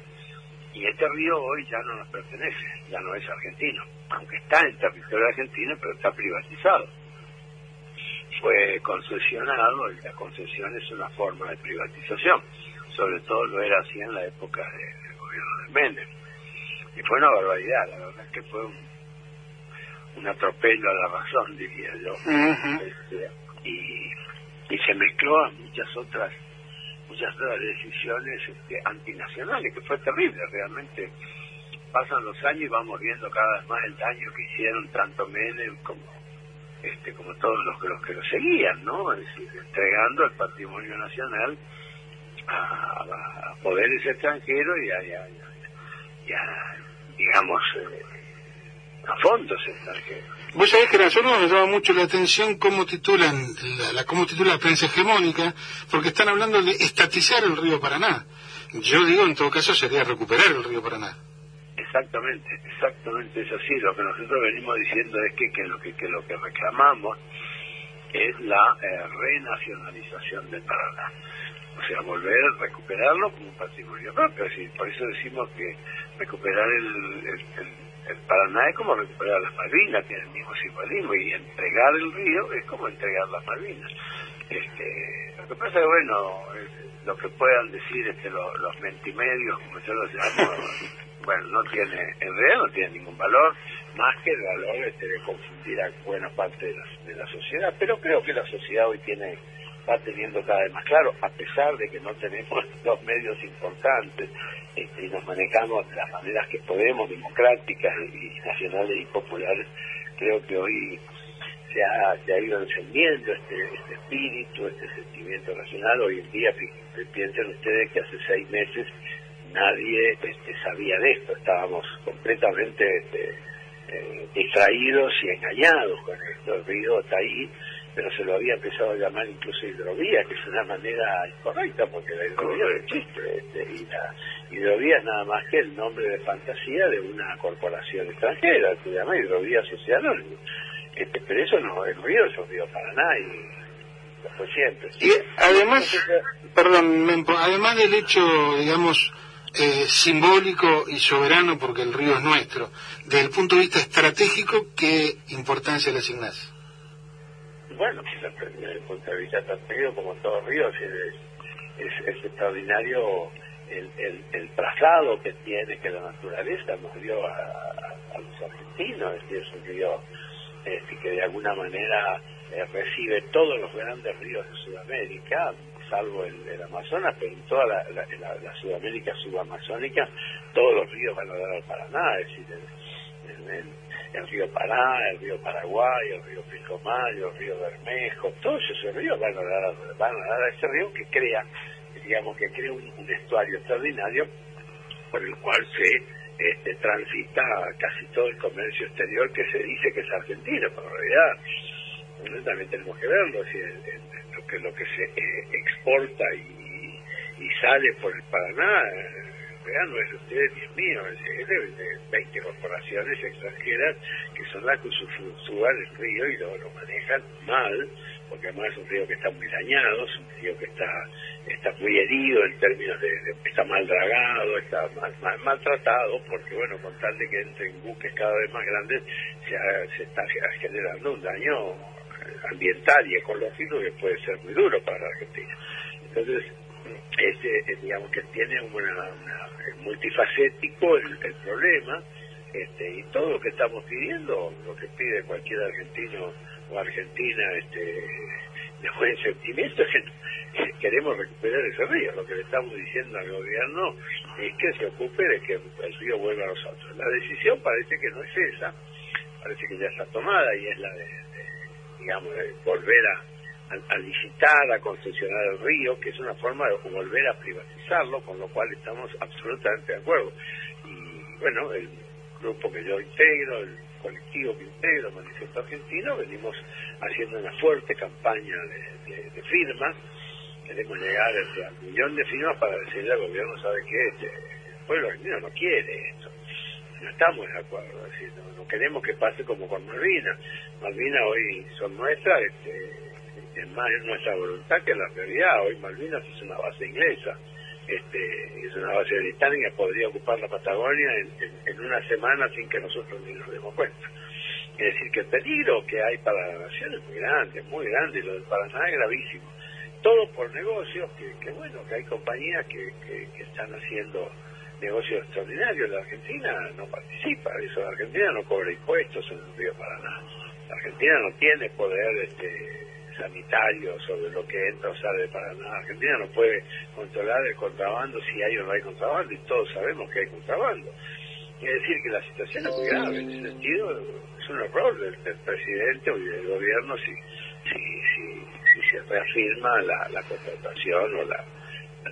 Y este río hoy ya no nos pertenece, ya no es argentino, aunque está en territorio argentino, pero está privatizado. Fue concesionado y la concesión es una forma de privatización, sobre todo lo era así en la época de- del gobierno de Menem. Y fue una barbaridad, la verdad es que fue un, un atropello a la razón, diría yo. Este, y, y se mezcló a muchas otras muchas otras decisiones este, antinacionales, que fue terrible, realmente pasan los años y vamos viendo cada vez más el daño que hicieron tanto Menem como este como todos los los que lo seguían, ¿no? Es decir, entregando el patrimonio nacional a, poderes extranjeros y a, y digamos, eh, a fondos extranjeros. Vos sabés que nosotros nos llama mucho la atención cómo titulan la, la- cómo titula la prensa hegemónica, porque están hablando de estatizar el río Paraná. Yo digo, en todo caso, sería recuperar el río Paraná. Exactamente, exactamente es así. Lo que nosotros venimos diciendo es que, que lo que, que lo que reclamamos es la eh, renacionalización del Paraná. o sea, volver a recuperarlo como un patrimonio propio. Así, por eso decimos que recuperar el, el, el, Paraná es como recuperar las Malvinas, tiene el mismo simbolismo, y entregar el río es como entregar las Malvinas. Este, lo que pasa es, bueno, lo que puedan decir este, los, los mentimedios, como yo los llamo, bueno, no tiene, en realidad no tiene ningún valor, más que el valor este, de confundir a buena parte de la, de la sociedad, pero creo que la sociedad hoy tiene va teniendo cada vez más claro, a pesar de que no tenemos los medios importantes este, y nos manejamos de las maneras que podemos, democráticas y nacionales y populares, creo que hoy se ha, se ha ido encendiendo este, este espíritu, este sentimiento nacional. Hoy en día, piensen ustedes que hace seis meses nadie este, sabía de esto, estábamos completamente este, eh, distraídos y engañados con esto. El río está ahí, pero se lo había empezado a llamar incluso hidrovía, que es una manera incorrecta, porque la hidrovía no existe, este, y la hidrovía es nada más que el nombre de fantasía de una corporación extranjera, se llama hidrovía social este, pero eso no, el río es un río Paraná y lo fue siempre. Y además, perdón, además del hecho, digamos, eh, simbólico y soberano, porque el río es nuestro, desde el punto de vista estratégico, ¿qué importancia le asignás? Bueno, desde el punto de vista estratégico, como todo río, es, es, extraordinario el, el, el, trazado que tiene, que la naturaleza nos dio a, a, los argentinos, es, es un río este, que de alguna manera eh, recibe todos los grandes ríos de Sudamérica, salvo el, Amazonas, pero en toda la, la, Sudamérica subamazónica, todos los ríos van a dar al Paraná, es decir, el, río Paraná, el río Paraguay, el río Pilcomayo, el río Bermejo, todos esos ríos van a dar, van a, dar a ese río que crea, digamos que crea un, estuario extraordinario por el cual se este, transita casi todo el comercio exterior que se dice que es argentino, pero en realidad también tenemos que verlo, si lo, que, lo que se eh, exporta y, y, sale por el Paraná, no es de ustedes ni es mío, es de, 20 corporaciones extranjeras que son las que suban el río y lo, lo manejan mal, porque además es un río que está muy dañado, es un río que está está muy herido en términos de, está mal dragado, está mal, maltratado, porque bueno, con tal de que entren buques cada vez más grandes, se, se está generando un daño ambiental y ecológico que puede ser muy duro para la Argentina. Entonces, este, eh, digamos que tiene una, multifacético el, el problema, este, y todo lo que estamos pidiendo, lo que pide cualquier argentino o argentina, este, de buen sentimiento, es que queremos recuperar ese río. Lo que le estamos diciendo al gobierno es que se ocupe de que el río vuelva a nosotros. La decisión parece que no es esa, parece que ya está tomada y es la de, digamos, de volver a, a, licitar, a concesionar el río, que es una forma de volver a privatizarlo, con lo cual estamos absolutamente de acuerdo. Y bueno, el grupo que yo integro, el colectivo que integro, Manifiesto Argentino, venimos haciendo una fuerte campaña de firmas queremos llegar al millón de firmas para decirle al gobierno, ¿sabe qué? Este, el pueblo argentino no quiere esto. No estamos de acuerdo, decir, no, queremos que pase como con Malvinas. Malvinas hoy son nuestras, este, es más es nuestra voluntad que la realidad. Hoy Malvinas es una base inglesa, este, es una base británica, podría ocupar la Patagonia en, una semana sin que nosotros ni nos demos cuenta. Es decir, que el peligro que hay para la nación es muy grande, muy grande, y lo del Paraná es gravísimo todo por negocios, que, bueno, que hay compañías que, que, están haciendo negocios extraordinarios. La Argentina no participa de eso, la Argentina no cobra impuestos en el río Paraná. La Argentina no tiene poder este, sanitario sobre lo que entra o sale de Paraná. Argentina no puede controlar el contrabando si hay o no hay contrabando, y todos sabemos que hay contrabando. Es decir, que la situación es muy grave. En ese sentido, es un error del, presidente o del gobierno si, si, si se reafirma la, la contratación o la,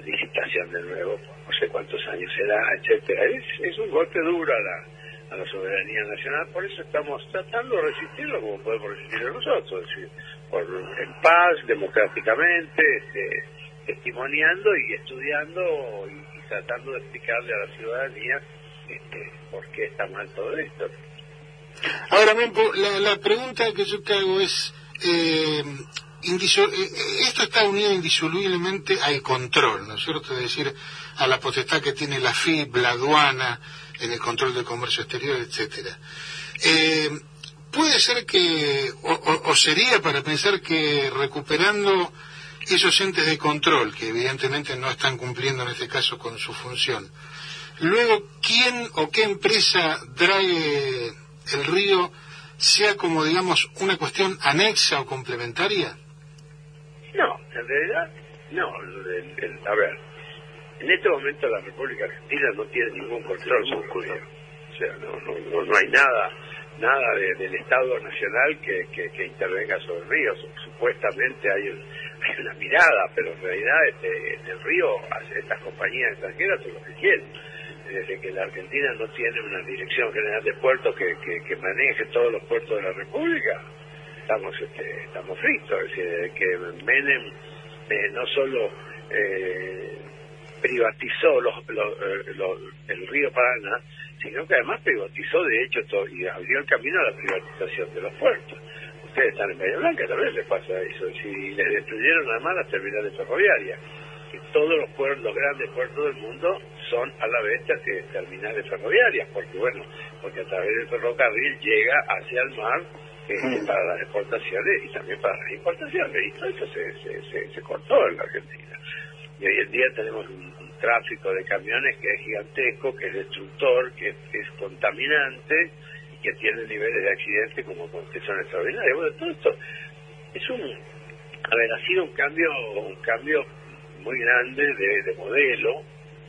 licitación de nuevo, no sé cuántos años será, etcétera. Es, es un golpe duro a la, a la soberanía nacional, por eso estamos tratando de resistirlo como podemos resistirlo nosotros, es decir, por, en paz, democráticamente, este, testimoniando y estudiando y, tratando de explicarle a la ciudadanía este, por qué está mal todo esto. Ahora, la, la pregunta que yo te hago es, eh, eh, eh, esto está unido indisolublemente al control, ¿no es cierto? Es decir, a la potestad que tiene la FIP, la aduana, en el control del comercio exterior, etcétera. Eh, puede ser que, o, sería para pensar que recuperando esos entes de control, que evidentemente no están cumpliendo en este caso con su función, luego, ¿quién o qué empresa drague el río sea como, digamos, una cuestión anexa o complementaria? No, en realidad, no. a ver, en este momento la República Argentina no tiene ningún control sobre el río. O sea, no, no, no, no hay nada nada de- del Estado Nacional que, que, intervenga sobre el río. Su- Supuestamente hay, un- hay una mirada, pero en realidad este, en el río estas compañías extranjeras son lo que quieren. Desde que la Argentina no tiene una dirección general de puertos que, que, maneje todos los puertos de la República, estamos este, estamos fritos. Es decir, que Menem eh, no solo eh, privatizó los, los, eh, los- el río Paraná, sino que además privatizó de hecho todo, y abrió el camino a la privatización de los puertos. Ustedes están en Bahía Blanca, también les pasa eso. Si les destruyeron además las terminales ferroviarias, que todos los puertos, los grandes puertos del mundo son a la vez ter- terminales ferroviarias, porque bueno, porque a través del ferrocarril llega hacia el mar este, para las exportaciones y también para las importaciones. Y todo eso se, se, se, se cortó en la Argentina. Y hoy en día tenemos un tráfico de camiones que es gigantesco, que es destructor, que es, contaminante y que tiene niveles de accidente como que son extraordinarios. Bueno, todo esto es un, a ver, ha sido un cambio, un cambio muy grande de, de modelo.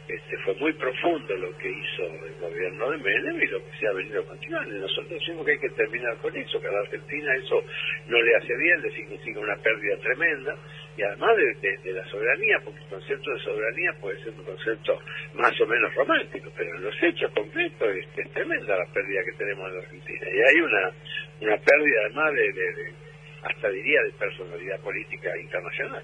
Este, fue muy profundo lo que hizo el gobierno de Menem y lo que se ha venido continuando. Nosotros decimos que hay que terminar con eso, que a la Argentina eso no le hace bien, le significa una pérdida tremenda. Y además de, la soberanía, porque el concepto de soberanía puede ser un concepto más o menos romántico, pero en los hechos concretos es, tremenda la pérdida que tenemos en la Argentina. Y hay una, una pérdida además de, de- de- hasta diría, de personalidad política internacional.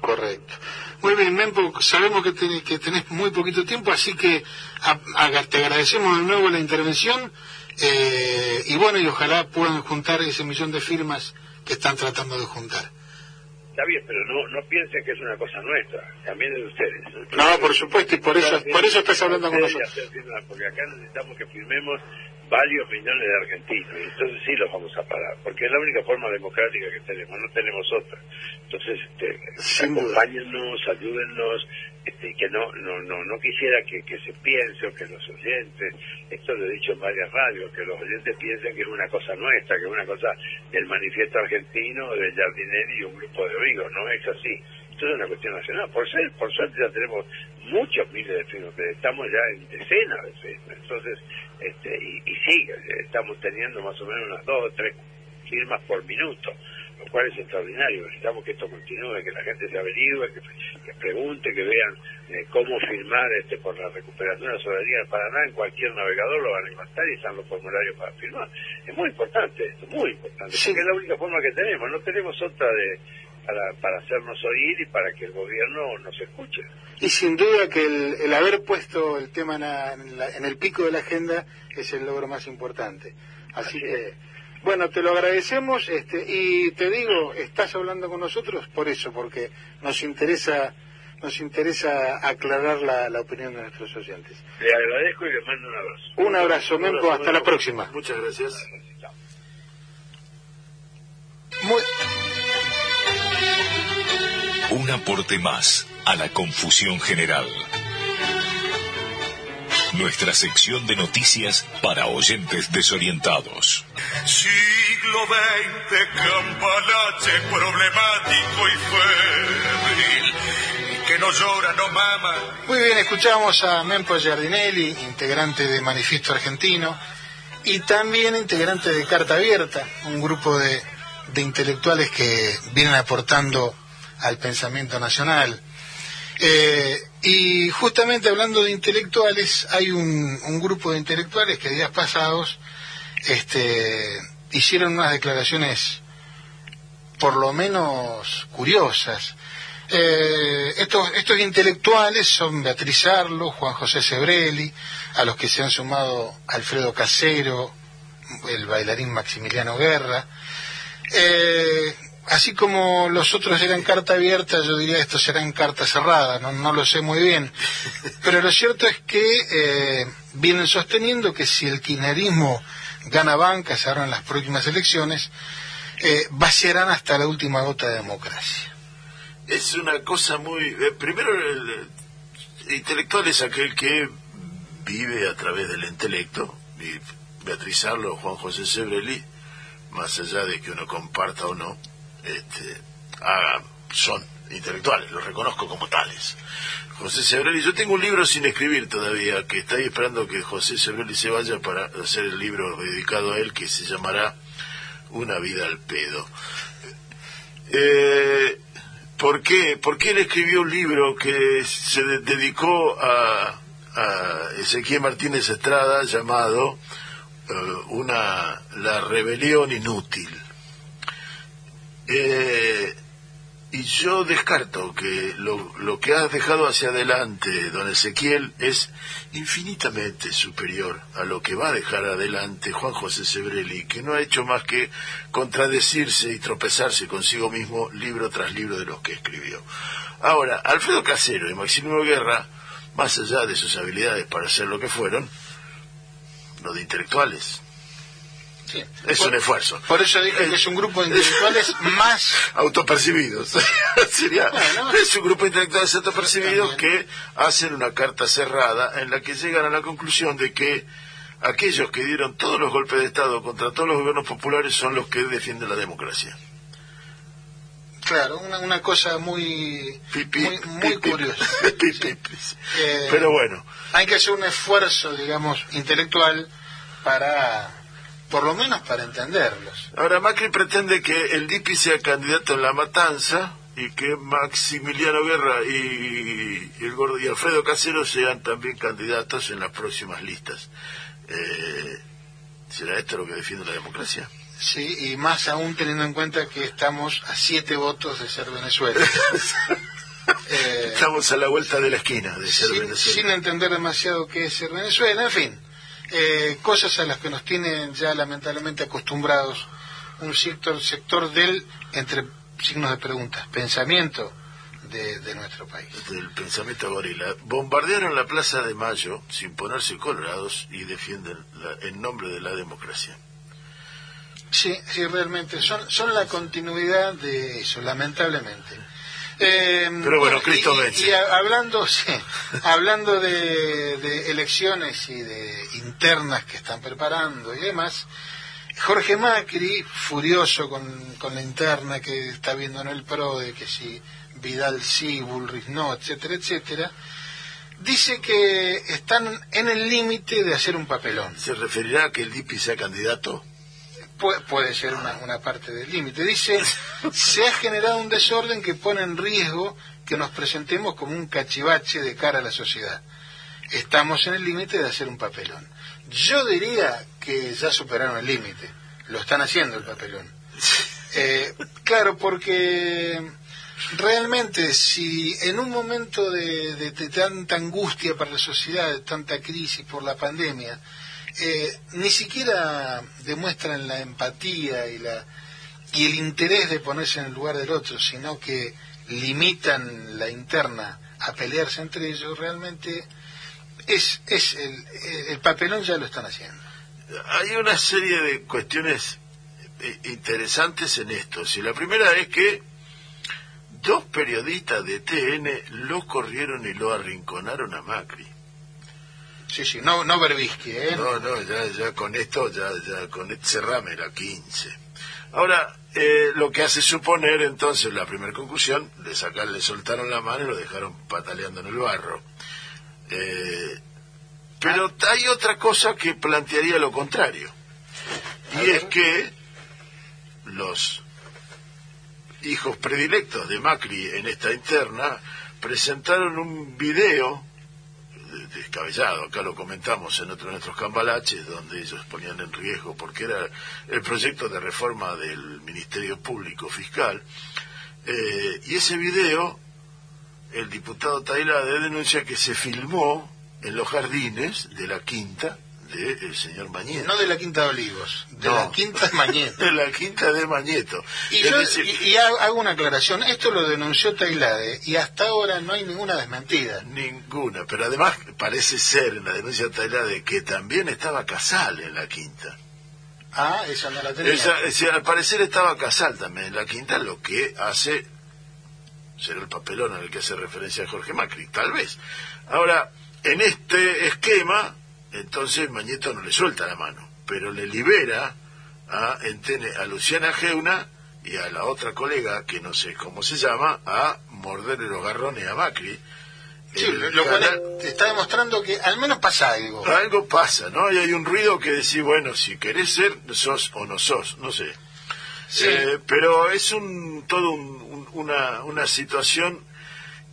Correcto. Muy bien, Mempo, sabemos que tenés, que tenés muy poquito tiempo, así que a- a- te agradecemos de nuevo la intervención eh, y bueno, y ojalá puedan juntar ese millón de firmas que están tratando de juntar. Está bien, pero no, no piensen que es una cosa nuestra, también es de ustedes. No, por supuesto, y por eso, por eso estás hablando con nosotros. Porque acá necesitamos que firmemos varios millones de argentinos, y entonces sí los vamos a parar, porque es la única forma democrática que tenemos, no tenemos otra. Entonces, este, acompáñennos, ayúdennos, este, que no, no, no, no quisiera que, que se piense o que los oyentes, esto lo he dicho en varias radios, que los oyentes piensen que es una cosa nuestra, que es una cosa del manifiesto argentino, del Jardinelli y un grupo de amigos, no es así. Esto es una cuestión nacional. Por, ser, por suerte ya tenemos muchos miles de firmas, pero estamos ya en decenas de firmas. Entonces, este, y, y sí, estamos teniendo más o menos unas dos o tres firmas por minuto, lo cual es extraordinario. Necesitamos que esto continúe, que la gente se averigüe, que, que pregunte, que vean eh, cómo firmar este por la recuperación de la soberanía del Paraná. En cualquier navegador lo van a encontrar y están los formularios para firmar. Es muy importante esto, muy importante, Sí. porque es la única forma que tenemos. No tenemos otra de para, para hacernos oír y para que el gobierno nos escuche. Y sin duda que el, el haber puesto el tema en, la- en la- en el pico de la agenda es el logro más importante. Así Así que, bueno, te lo agradecemos este, y te digo, estás hablando con nosotros por eso, porque nos interesa nos interesa aclarar la, la opinión de nuestros oyentes. Le agradezco y le mando un abrazo. Un abrazo, Mempo, hasta la próxima. Muchas gracias. Muy- Un aporte más a la confusión general. Nuestra sección de noticias para oyentes desorientados. Siglo XX, campanache problemático y febril, que no llora, no mama. Muy bien, escuchamos a Mempo Giardinelli, integrante de Manifiesto Argentino, y también integrante de Carta Abierta, un grupo de, de intelectuales que vienen aportando al pensamiento nacional. Eh, y justamente hablando de intelectuales, hay un, grupo de intelectuales que días pasados este, hicieron unas declaraciones por lo menos curiosas. Eh, estos, estos intelectuales son Beatriz Arlo, Juan José Sebrelli, a los que se han sumado Alfredo Casero, el bailarín Maximiliano Guerra. Eh, así como los otros eran carta abierta, yo diría estos serán carta cerrada, no, no lo sé muy bien. Pero lo cierto es que eh, vienen sosteniendo que si el kirchnerismo gana bancas ahora en las próximas elecciones, eh, vaciarán hasta la última gota de democracia. Es una cosa muy... eh, primero, el, el intelectual es aquel que vive a través del intelecto, y Beatriz Arlo, Juan José Sebrelli, más allá de que uno comparta o no, este, son intelectuales, los reconozco como tales. José Sebrelli, yo tengo un libro sin escribir todavía, que está esperando que José Sebrelli se vaya para hacer el libro dedicado a él, que se llamará Una vida al pedo. Eh, ¿Por qué? Porque él escribió un libro que se de- dedicó a, a Ezequiel Martínez Estrada llamado eh, una La rebelión inútil. Eh, y yo descarto que lo, lo que has dejado hacia adelante, don Ezequiel, es infinitamente superior a lo que va a dejar adelante Juan José Sebrelli, que no ha hecho más que contradecirse y tropezarse consigo mismo libro tras libro de los que escribió. Ahora, Alfredo Casero y Maximiliano Guerra, más allá de sus habilidades para ser lo que fueron, lo de intelectuales. es Por- un esfuerzo. Por eso dije que es un grupo de intelectuales más autopercibidos. Sería, Bueno. es un grupo de intelectuales autopercibidos que hacen una carta cerrada en la que llegan a la conclusión de que aquellos que dieron todos los golpes de Estado contra todos los gobiernos populares son los que defienden la democracia. Claro, una, una cosa muy, muy, curiosa. Eh, Pero bueno, Hay que hacer un esfuerzo, digamos, intelectual para, por lo menos para entenderlos. ahora Macri pretende que el DIPI sea candidato en la matanza y que Maximiliano Guerra y, y el gordo y Alfredo Casero sean también candidatos en las próximas listas. Eh, ¿Será esto lo que defiende la democracia? Sí, y más aún teniendo en cuenta que estamos a siete votos de ser Venezuela. Eh, Estamos a la vuelta de la esquina de ser sin, Venezuela. sin entender demasiado qué es ser Venezuela, en fin, eh, cosas a las que nos tienen ya lamentablemente acostumbrados un sector, sector del, entre signos de preguntas, pensamiento de, de nuestro país. del pensamiento gorila. Bombardearon la Plaza de Mayo sin ponerse colorados y defienden la- en nombre de la democracia. Sí, sí, realmente, son, son la continuidad de eso, lamentablemente. Eh, Pero bueno, Cristo y- vence. Hablando, sí, hablando de, de elecciones y de internas que están preparando y demás, Jorge Macri, furioso con, con la interna que está viendo en el PRO, de que si Vidal sí, Bullrich no, etcétera, etcétera, dice que están en el límite de hacer un papelón. ¿Se referirá a que el DIPI sea candidato? Pu- puede ser una, una parte del límite. Dice, se ha generado un desorden que pone en riesgo que nos presentemos como un cachivache de cara a la sociedad. Estamos en el límite de hacer un papelón. Yo diría que ya superaron el límite. Lo están haciendo el papelón. Eh, claro, porque realmente si en un momento de, de- de tanta angustia para la sociedad, de tanta crisis por la pandemia, eh, ni siquiera demuestran la empatía y la y el interés de ponerse en el lugar del otro, sino que limitan la interna a pelearse entre ellos, realmente es, es el, el papelón ya lo están haciendo. Hay una serie de cuestiones eh, interesantes en esto. Si la primera es que dos periodistas de TN lo corrieron y lo arrinconaron a Macri. Sí, sí, no, no Berbisky, ¿eh? No, no, ya, ya con esto, ya, ya con este cerrame era 15. Ahora, eh, lo que hace suponer entonces la primera conclusión, le sacar, le soltaron la mano y lo dejaron pataleando en el barro. Eh, pero hay otra cosa que plantearía lo contrario. Y es que los hijos predilectos de Macri en esta interna presentaron un video descabellado, acá lo comentamos en otro nuestros cambalaches, donde ellos ponían en riesgo, porque era el proyecto de reforma del Ministerio Público Fiscal, eh, y ese video, el diputado Tailade denuncia que se filmó en los jardines de la quinta del señor Mañeto. No de la Quinta de Olivos, de No. la Quinta de Mañeto. de la quinta de Mañeto. Y yo decir, y, y hago una aclaración, esto lo denunció Tailade y hasta ahora no hay ninguna desmentida. Ninguna, pero además parece ser en la denuncia de que también estaba Casal en la quinta. Ah, esa no la tenía. Esa- al parecer estaba Casal también en la quinta, lo que hace será el papelón al que hace referencia Jorge Macri, tal vez. Ahora, en este esquema, entonces Mañeto no le suelta la mano, pero le libera a, Entene- a Luciana Geuna y a la otra colega, que no sé cómo se llama, a morderle los garrones a Macri. Sí, El lo, cual te está demostrando que al menos pasa algo. algo pasa, ¿no? Y hay un ruido que decís, bueno, si querés ser, sos o no sos, no sé. Sí. Eh, pero es un todo un- un- una, una situación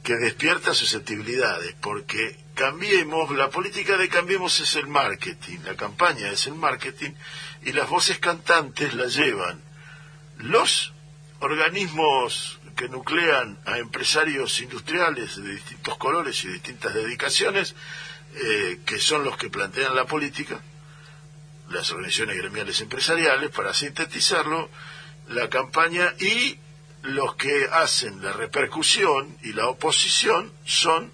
que despierta susceptibilidades, porque cambiemos, la política de cambiemos es el marketing, la campaña es el marketing, y las voces cantantes la llevan. Los organismos que nuclean a empresarios industriales de distintos colores y distintas dedicaciones, eh, que son los que plantean la política, las organizaciones gremiales empresariales, para sintetizarlo, la campaña y los que hacen la repercusión y la oposición son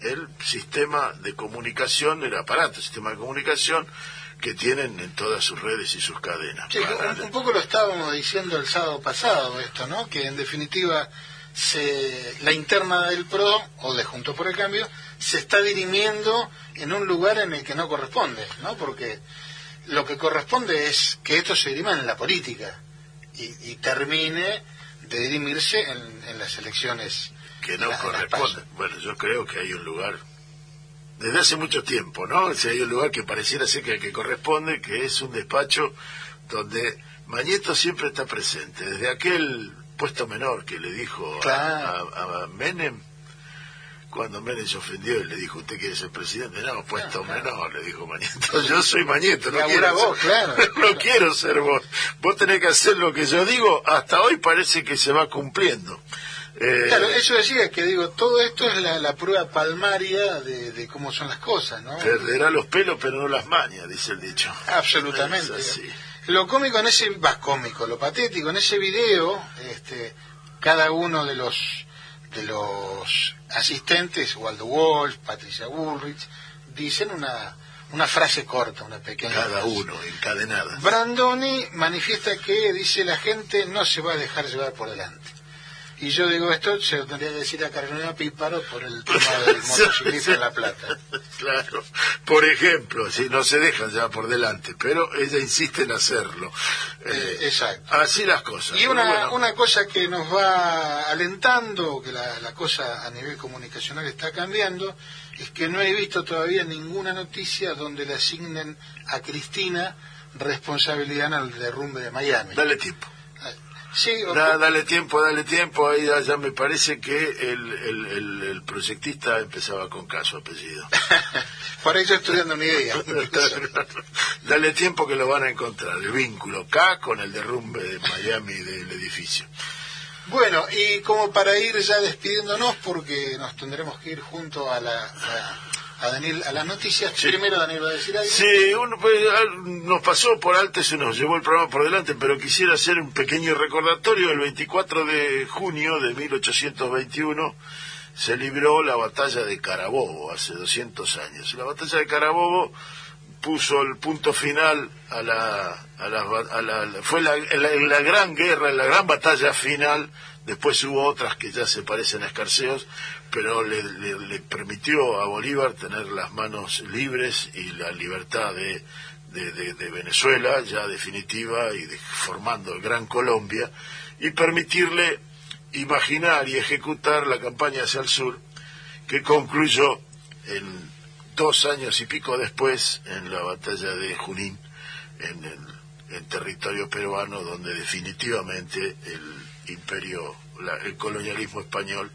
el sistema de comunicación, el aparato, el sistema de comunicación que tienen en todas sus redes y sus cadenas. Sí, un, un poco lo estábamos diciendo el sábado pasado esto, ¿no? Que en definitiva se, la interna del PRO o de Juntos por el Cambio se está dirimiendo en un lugar en el que no corresponde, ¿no? Porque lo que corresponde es que esto se dirima en la política y, y termine de dirimirse en, en las elecciones que no la- corresponde. Bueno, yo creo que hay un lugar, desde hace mucho tiempo, ¿no? Sea, hay un lugar que pareciera ser que, que corresponde, que es un despacho donde Mañeto siempre está presente, desde aquel puesto menor que le dijo a- Claro. a, a Menem, cuando Menem se ofendió y le dijo, ¿usted quiere ser presidente? No, puesto menor, le dijo Mañeto. Yo soy Mañeto, no quiero vos, ser, claro. no quiero ser vos. Vos tenés que hacer lo que yo digo, hasta hoy parece que se va cumpliendo. Eh, Claro, eso decía que digo, todo esto es la, la prueba palmaria de, de cómo son las cosas, ¿no? Perderá los pelos pero no las mañas, dice el dicho. Absolutamente. Lo cómico en ese, va cómico, lo patético en ese video, este, cada uno de los de los asistentes, Waldo Wolf, Patricia Bullrich, dicen una una frase corta, una pequeña. Cada frase. uno, encadenada. Brandoni manifiesta que dice la gente no se va a dejar llevar por delante. Y yo digo esto, se lo tendría que decir a Carolina Píparo por el tema del motociclista en La Plata. Claro. Por ejemplo, si no se dejan ya por delante, pero ella insiste en hacerlo. Eh, Eh, exacto. así las cosas. Y una, bueno, una cosa que nos va alentando, que la, la cosa a nivel comunicacional está cambiando, es que no he visto todavía ninguna noticia donde le asignen a Cristina responsabilidad en el derrumbe de Miami. Dale tiempo. Sí, Da- dale tiempo, dale tiempo. Ahí ya, ya me parece que el, el, el, el proyectista empezaba con caso apellido. por ahí estoy estudiando una idea. Dale tiempo que lo van a encontrar. El vínculo K con el derrumbe de Miami del edificio. Bueno, y como para ir ya despidiéndonos, porque nos tendremos que ir junto a la a, a Daniel a las noticias. Primero Daniel va a decir algo. Sí, uno, pues, nos pasó por alto, se nos llevó el programa por delante, pero quisiera hacer un pequeño recordatorio. El 24 de junio de 1821 se libró la batalla de Carabobo, hace 200 años. La batalla de Carabobo puso el punto final a la, a la, a la- fue la, la- la gran guerra, la gran batalla final. Después hubo otras que ya se parecen a escarceos, pero le, le- le permitió a Bolívar tener las manos libres y la libertad de, de- Venezuela ya definitiva y formando el Gran Colombia y permitirle imaginar y ejecutar la campaña hacia el sur que concluyó en dos años y pico después en la batalla de Junín en el en territorio peruano donde definitivamente el imperio la- el colonialismo español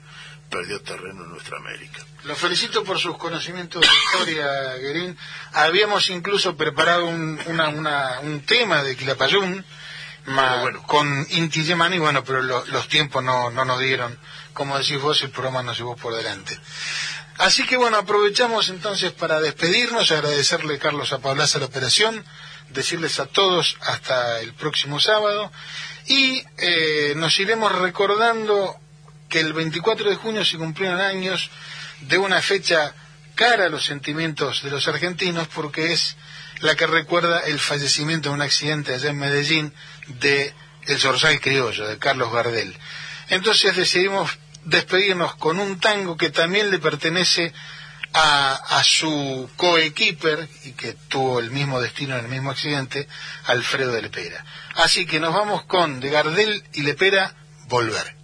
perdió terreno en nuestra América Lo felicito por sus conocimientos de historia, Guerín. Habíamos incluso preparado un, una- una- un tema de Quilapayún ma- con Inti Yemani, bueno, pero lo- los tiempos no, no nos dieron. Como decís vos, el programa nos llevó por delante. Así que bueno, aprovechamos entonces para despedirnos, agradecerle Carlos a Paulaza la operación, decirles a todos hasta el próximo sábado y eh, nos iremos recordando que el 24 de junio se cumplieron años de una fecha cara a los sentimientos de los argentinos porque es la que recuerda el fallecimiento de un accidente allá en Medellín de el Zorzal Criollo, de Carlos Gardel. Entonces decidimos despedirnos con un tango que también le pertenece a, su coequiper y que tuvo el mismo destino en el mismo accidente, Alfredo de Lepera. Así que nos vamos con de Gardel y Lepera, Volver.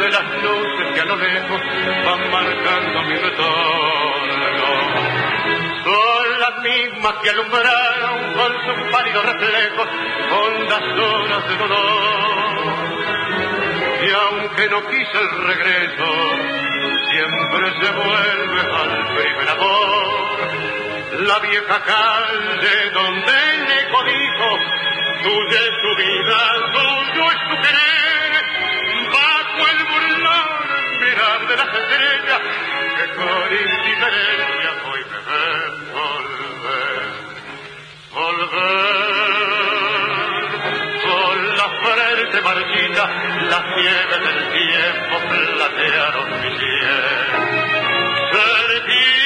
de las luces que a lo lejos van marcando mi retorno. Mismas que alumbraron con sus pálidos reflejos hondas horas de dolor. Y aunque no quise el regreso, siempre se vuelve al primer amor. La vieja calle donde el eco dijo, tuya es tu vida, tuyo es tu querer el burlón mirar de las estrellas que con indiferencia me ven volver, Con la frente marchita, las nieves del tiempo platearon mi piel. Sentir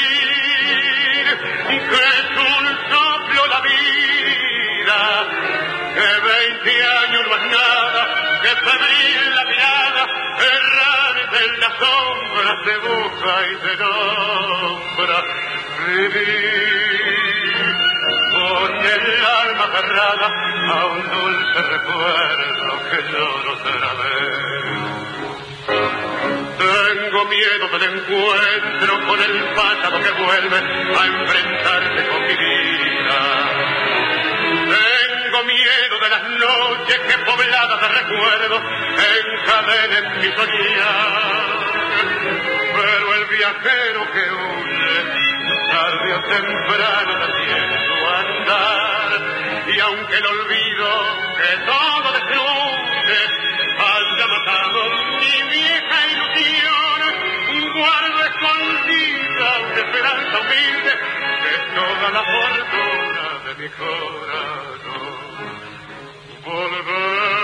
que es un soplo la vida, que veinte años no es nada, que febril la mirada, errante en la sombra se busca y se nombra. Vivir con el alma cerrada a un dulce recuerdo que lloro otra vez. Tengo miedo del encuentro con el pasado que vuelve a enfrentarse con mi vida tengo miedo de las noches que pobladas de recuerdos encadenen mi soñar. Pero el viajero que huye, tarde o temprano siento andar, y aunque el olvido que todo destruye haya matado mi vieja ilusión, guardo escondida una esperanza humilde de toda la fortuna de mi corazón. Volver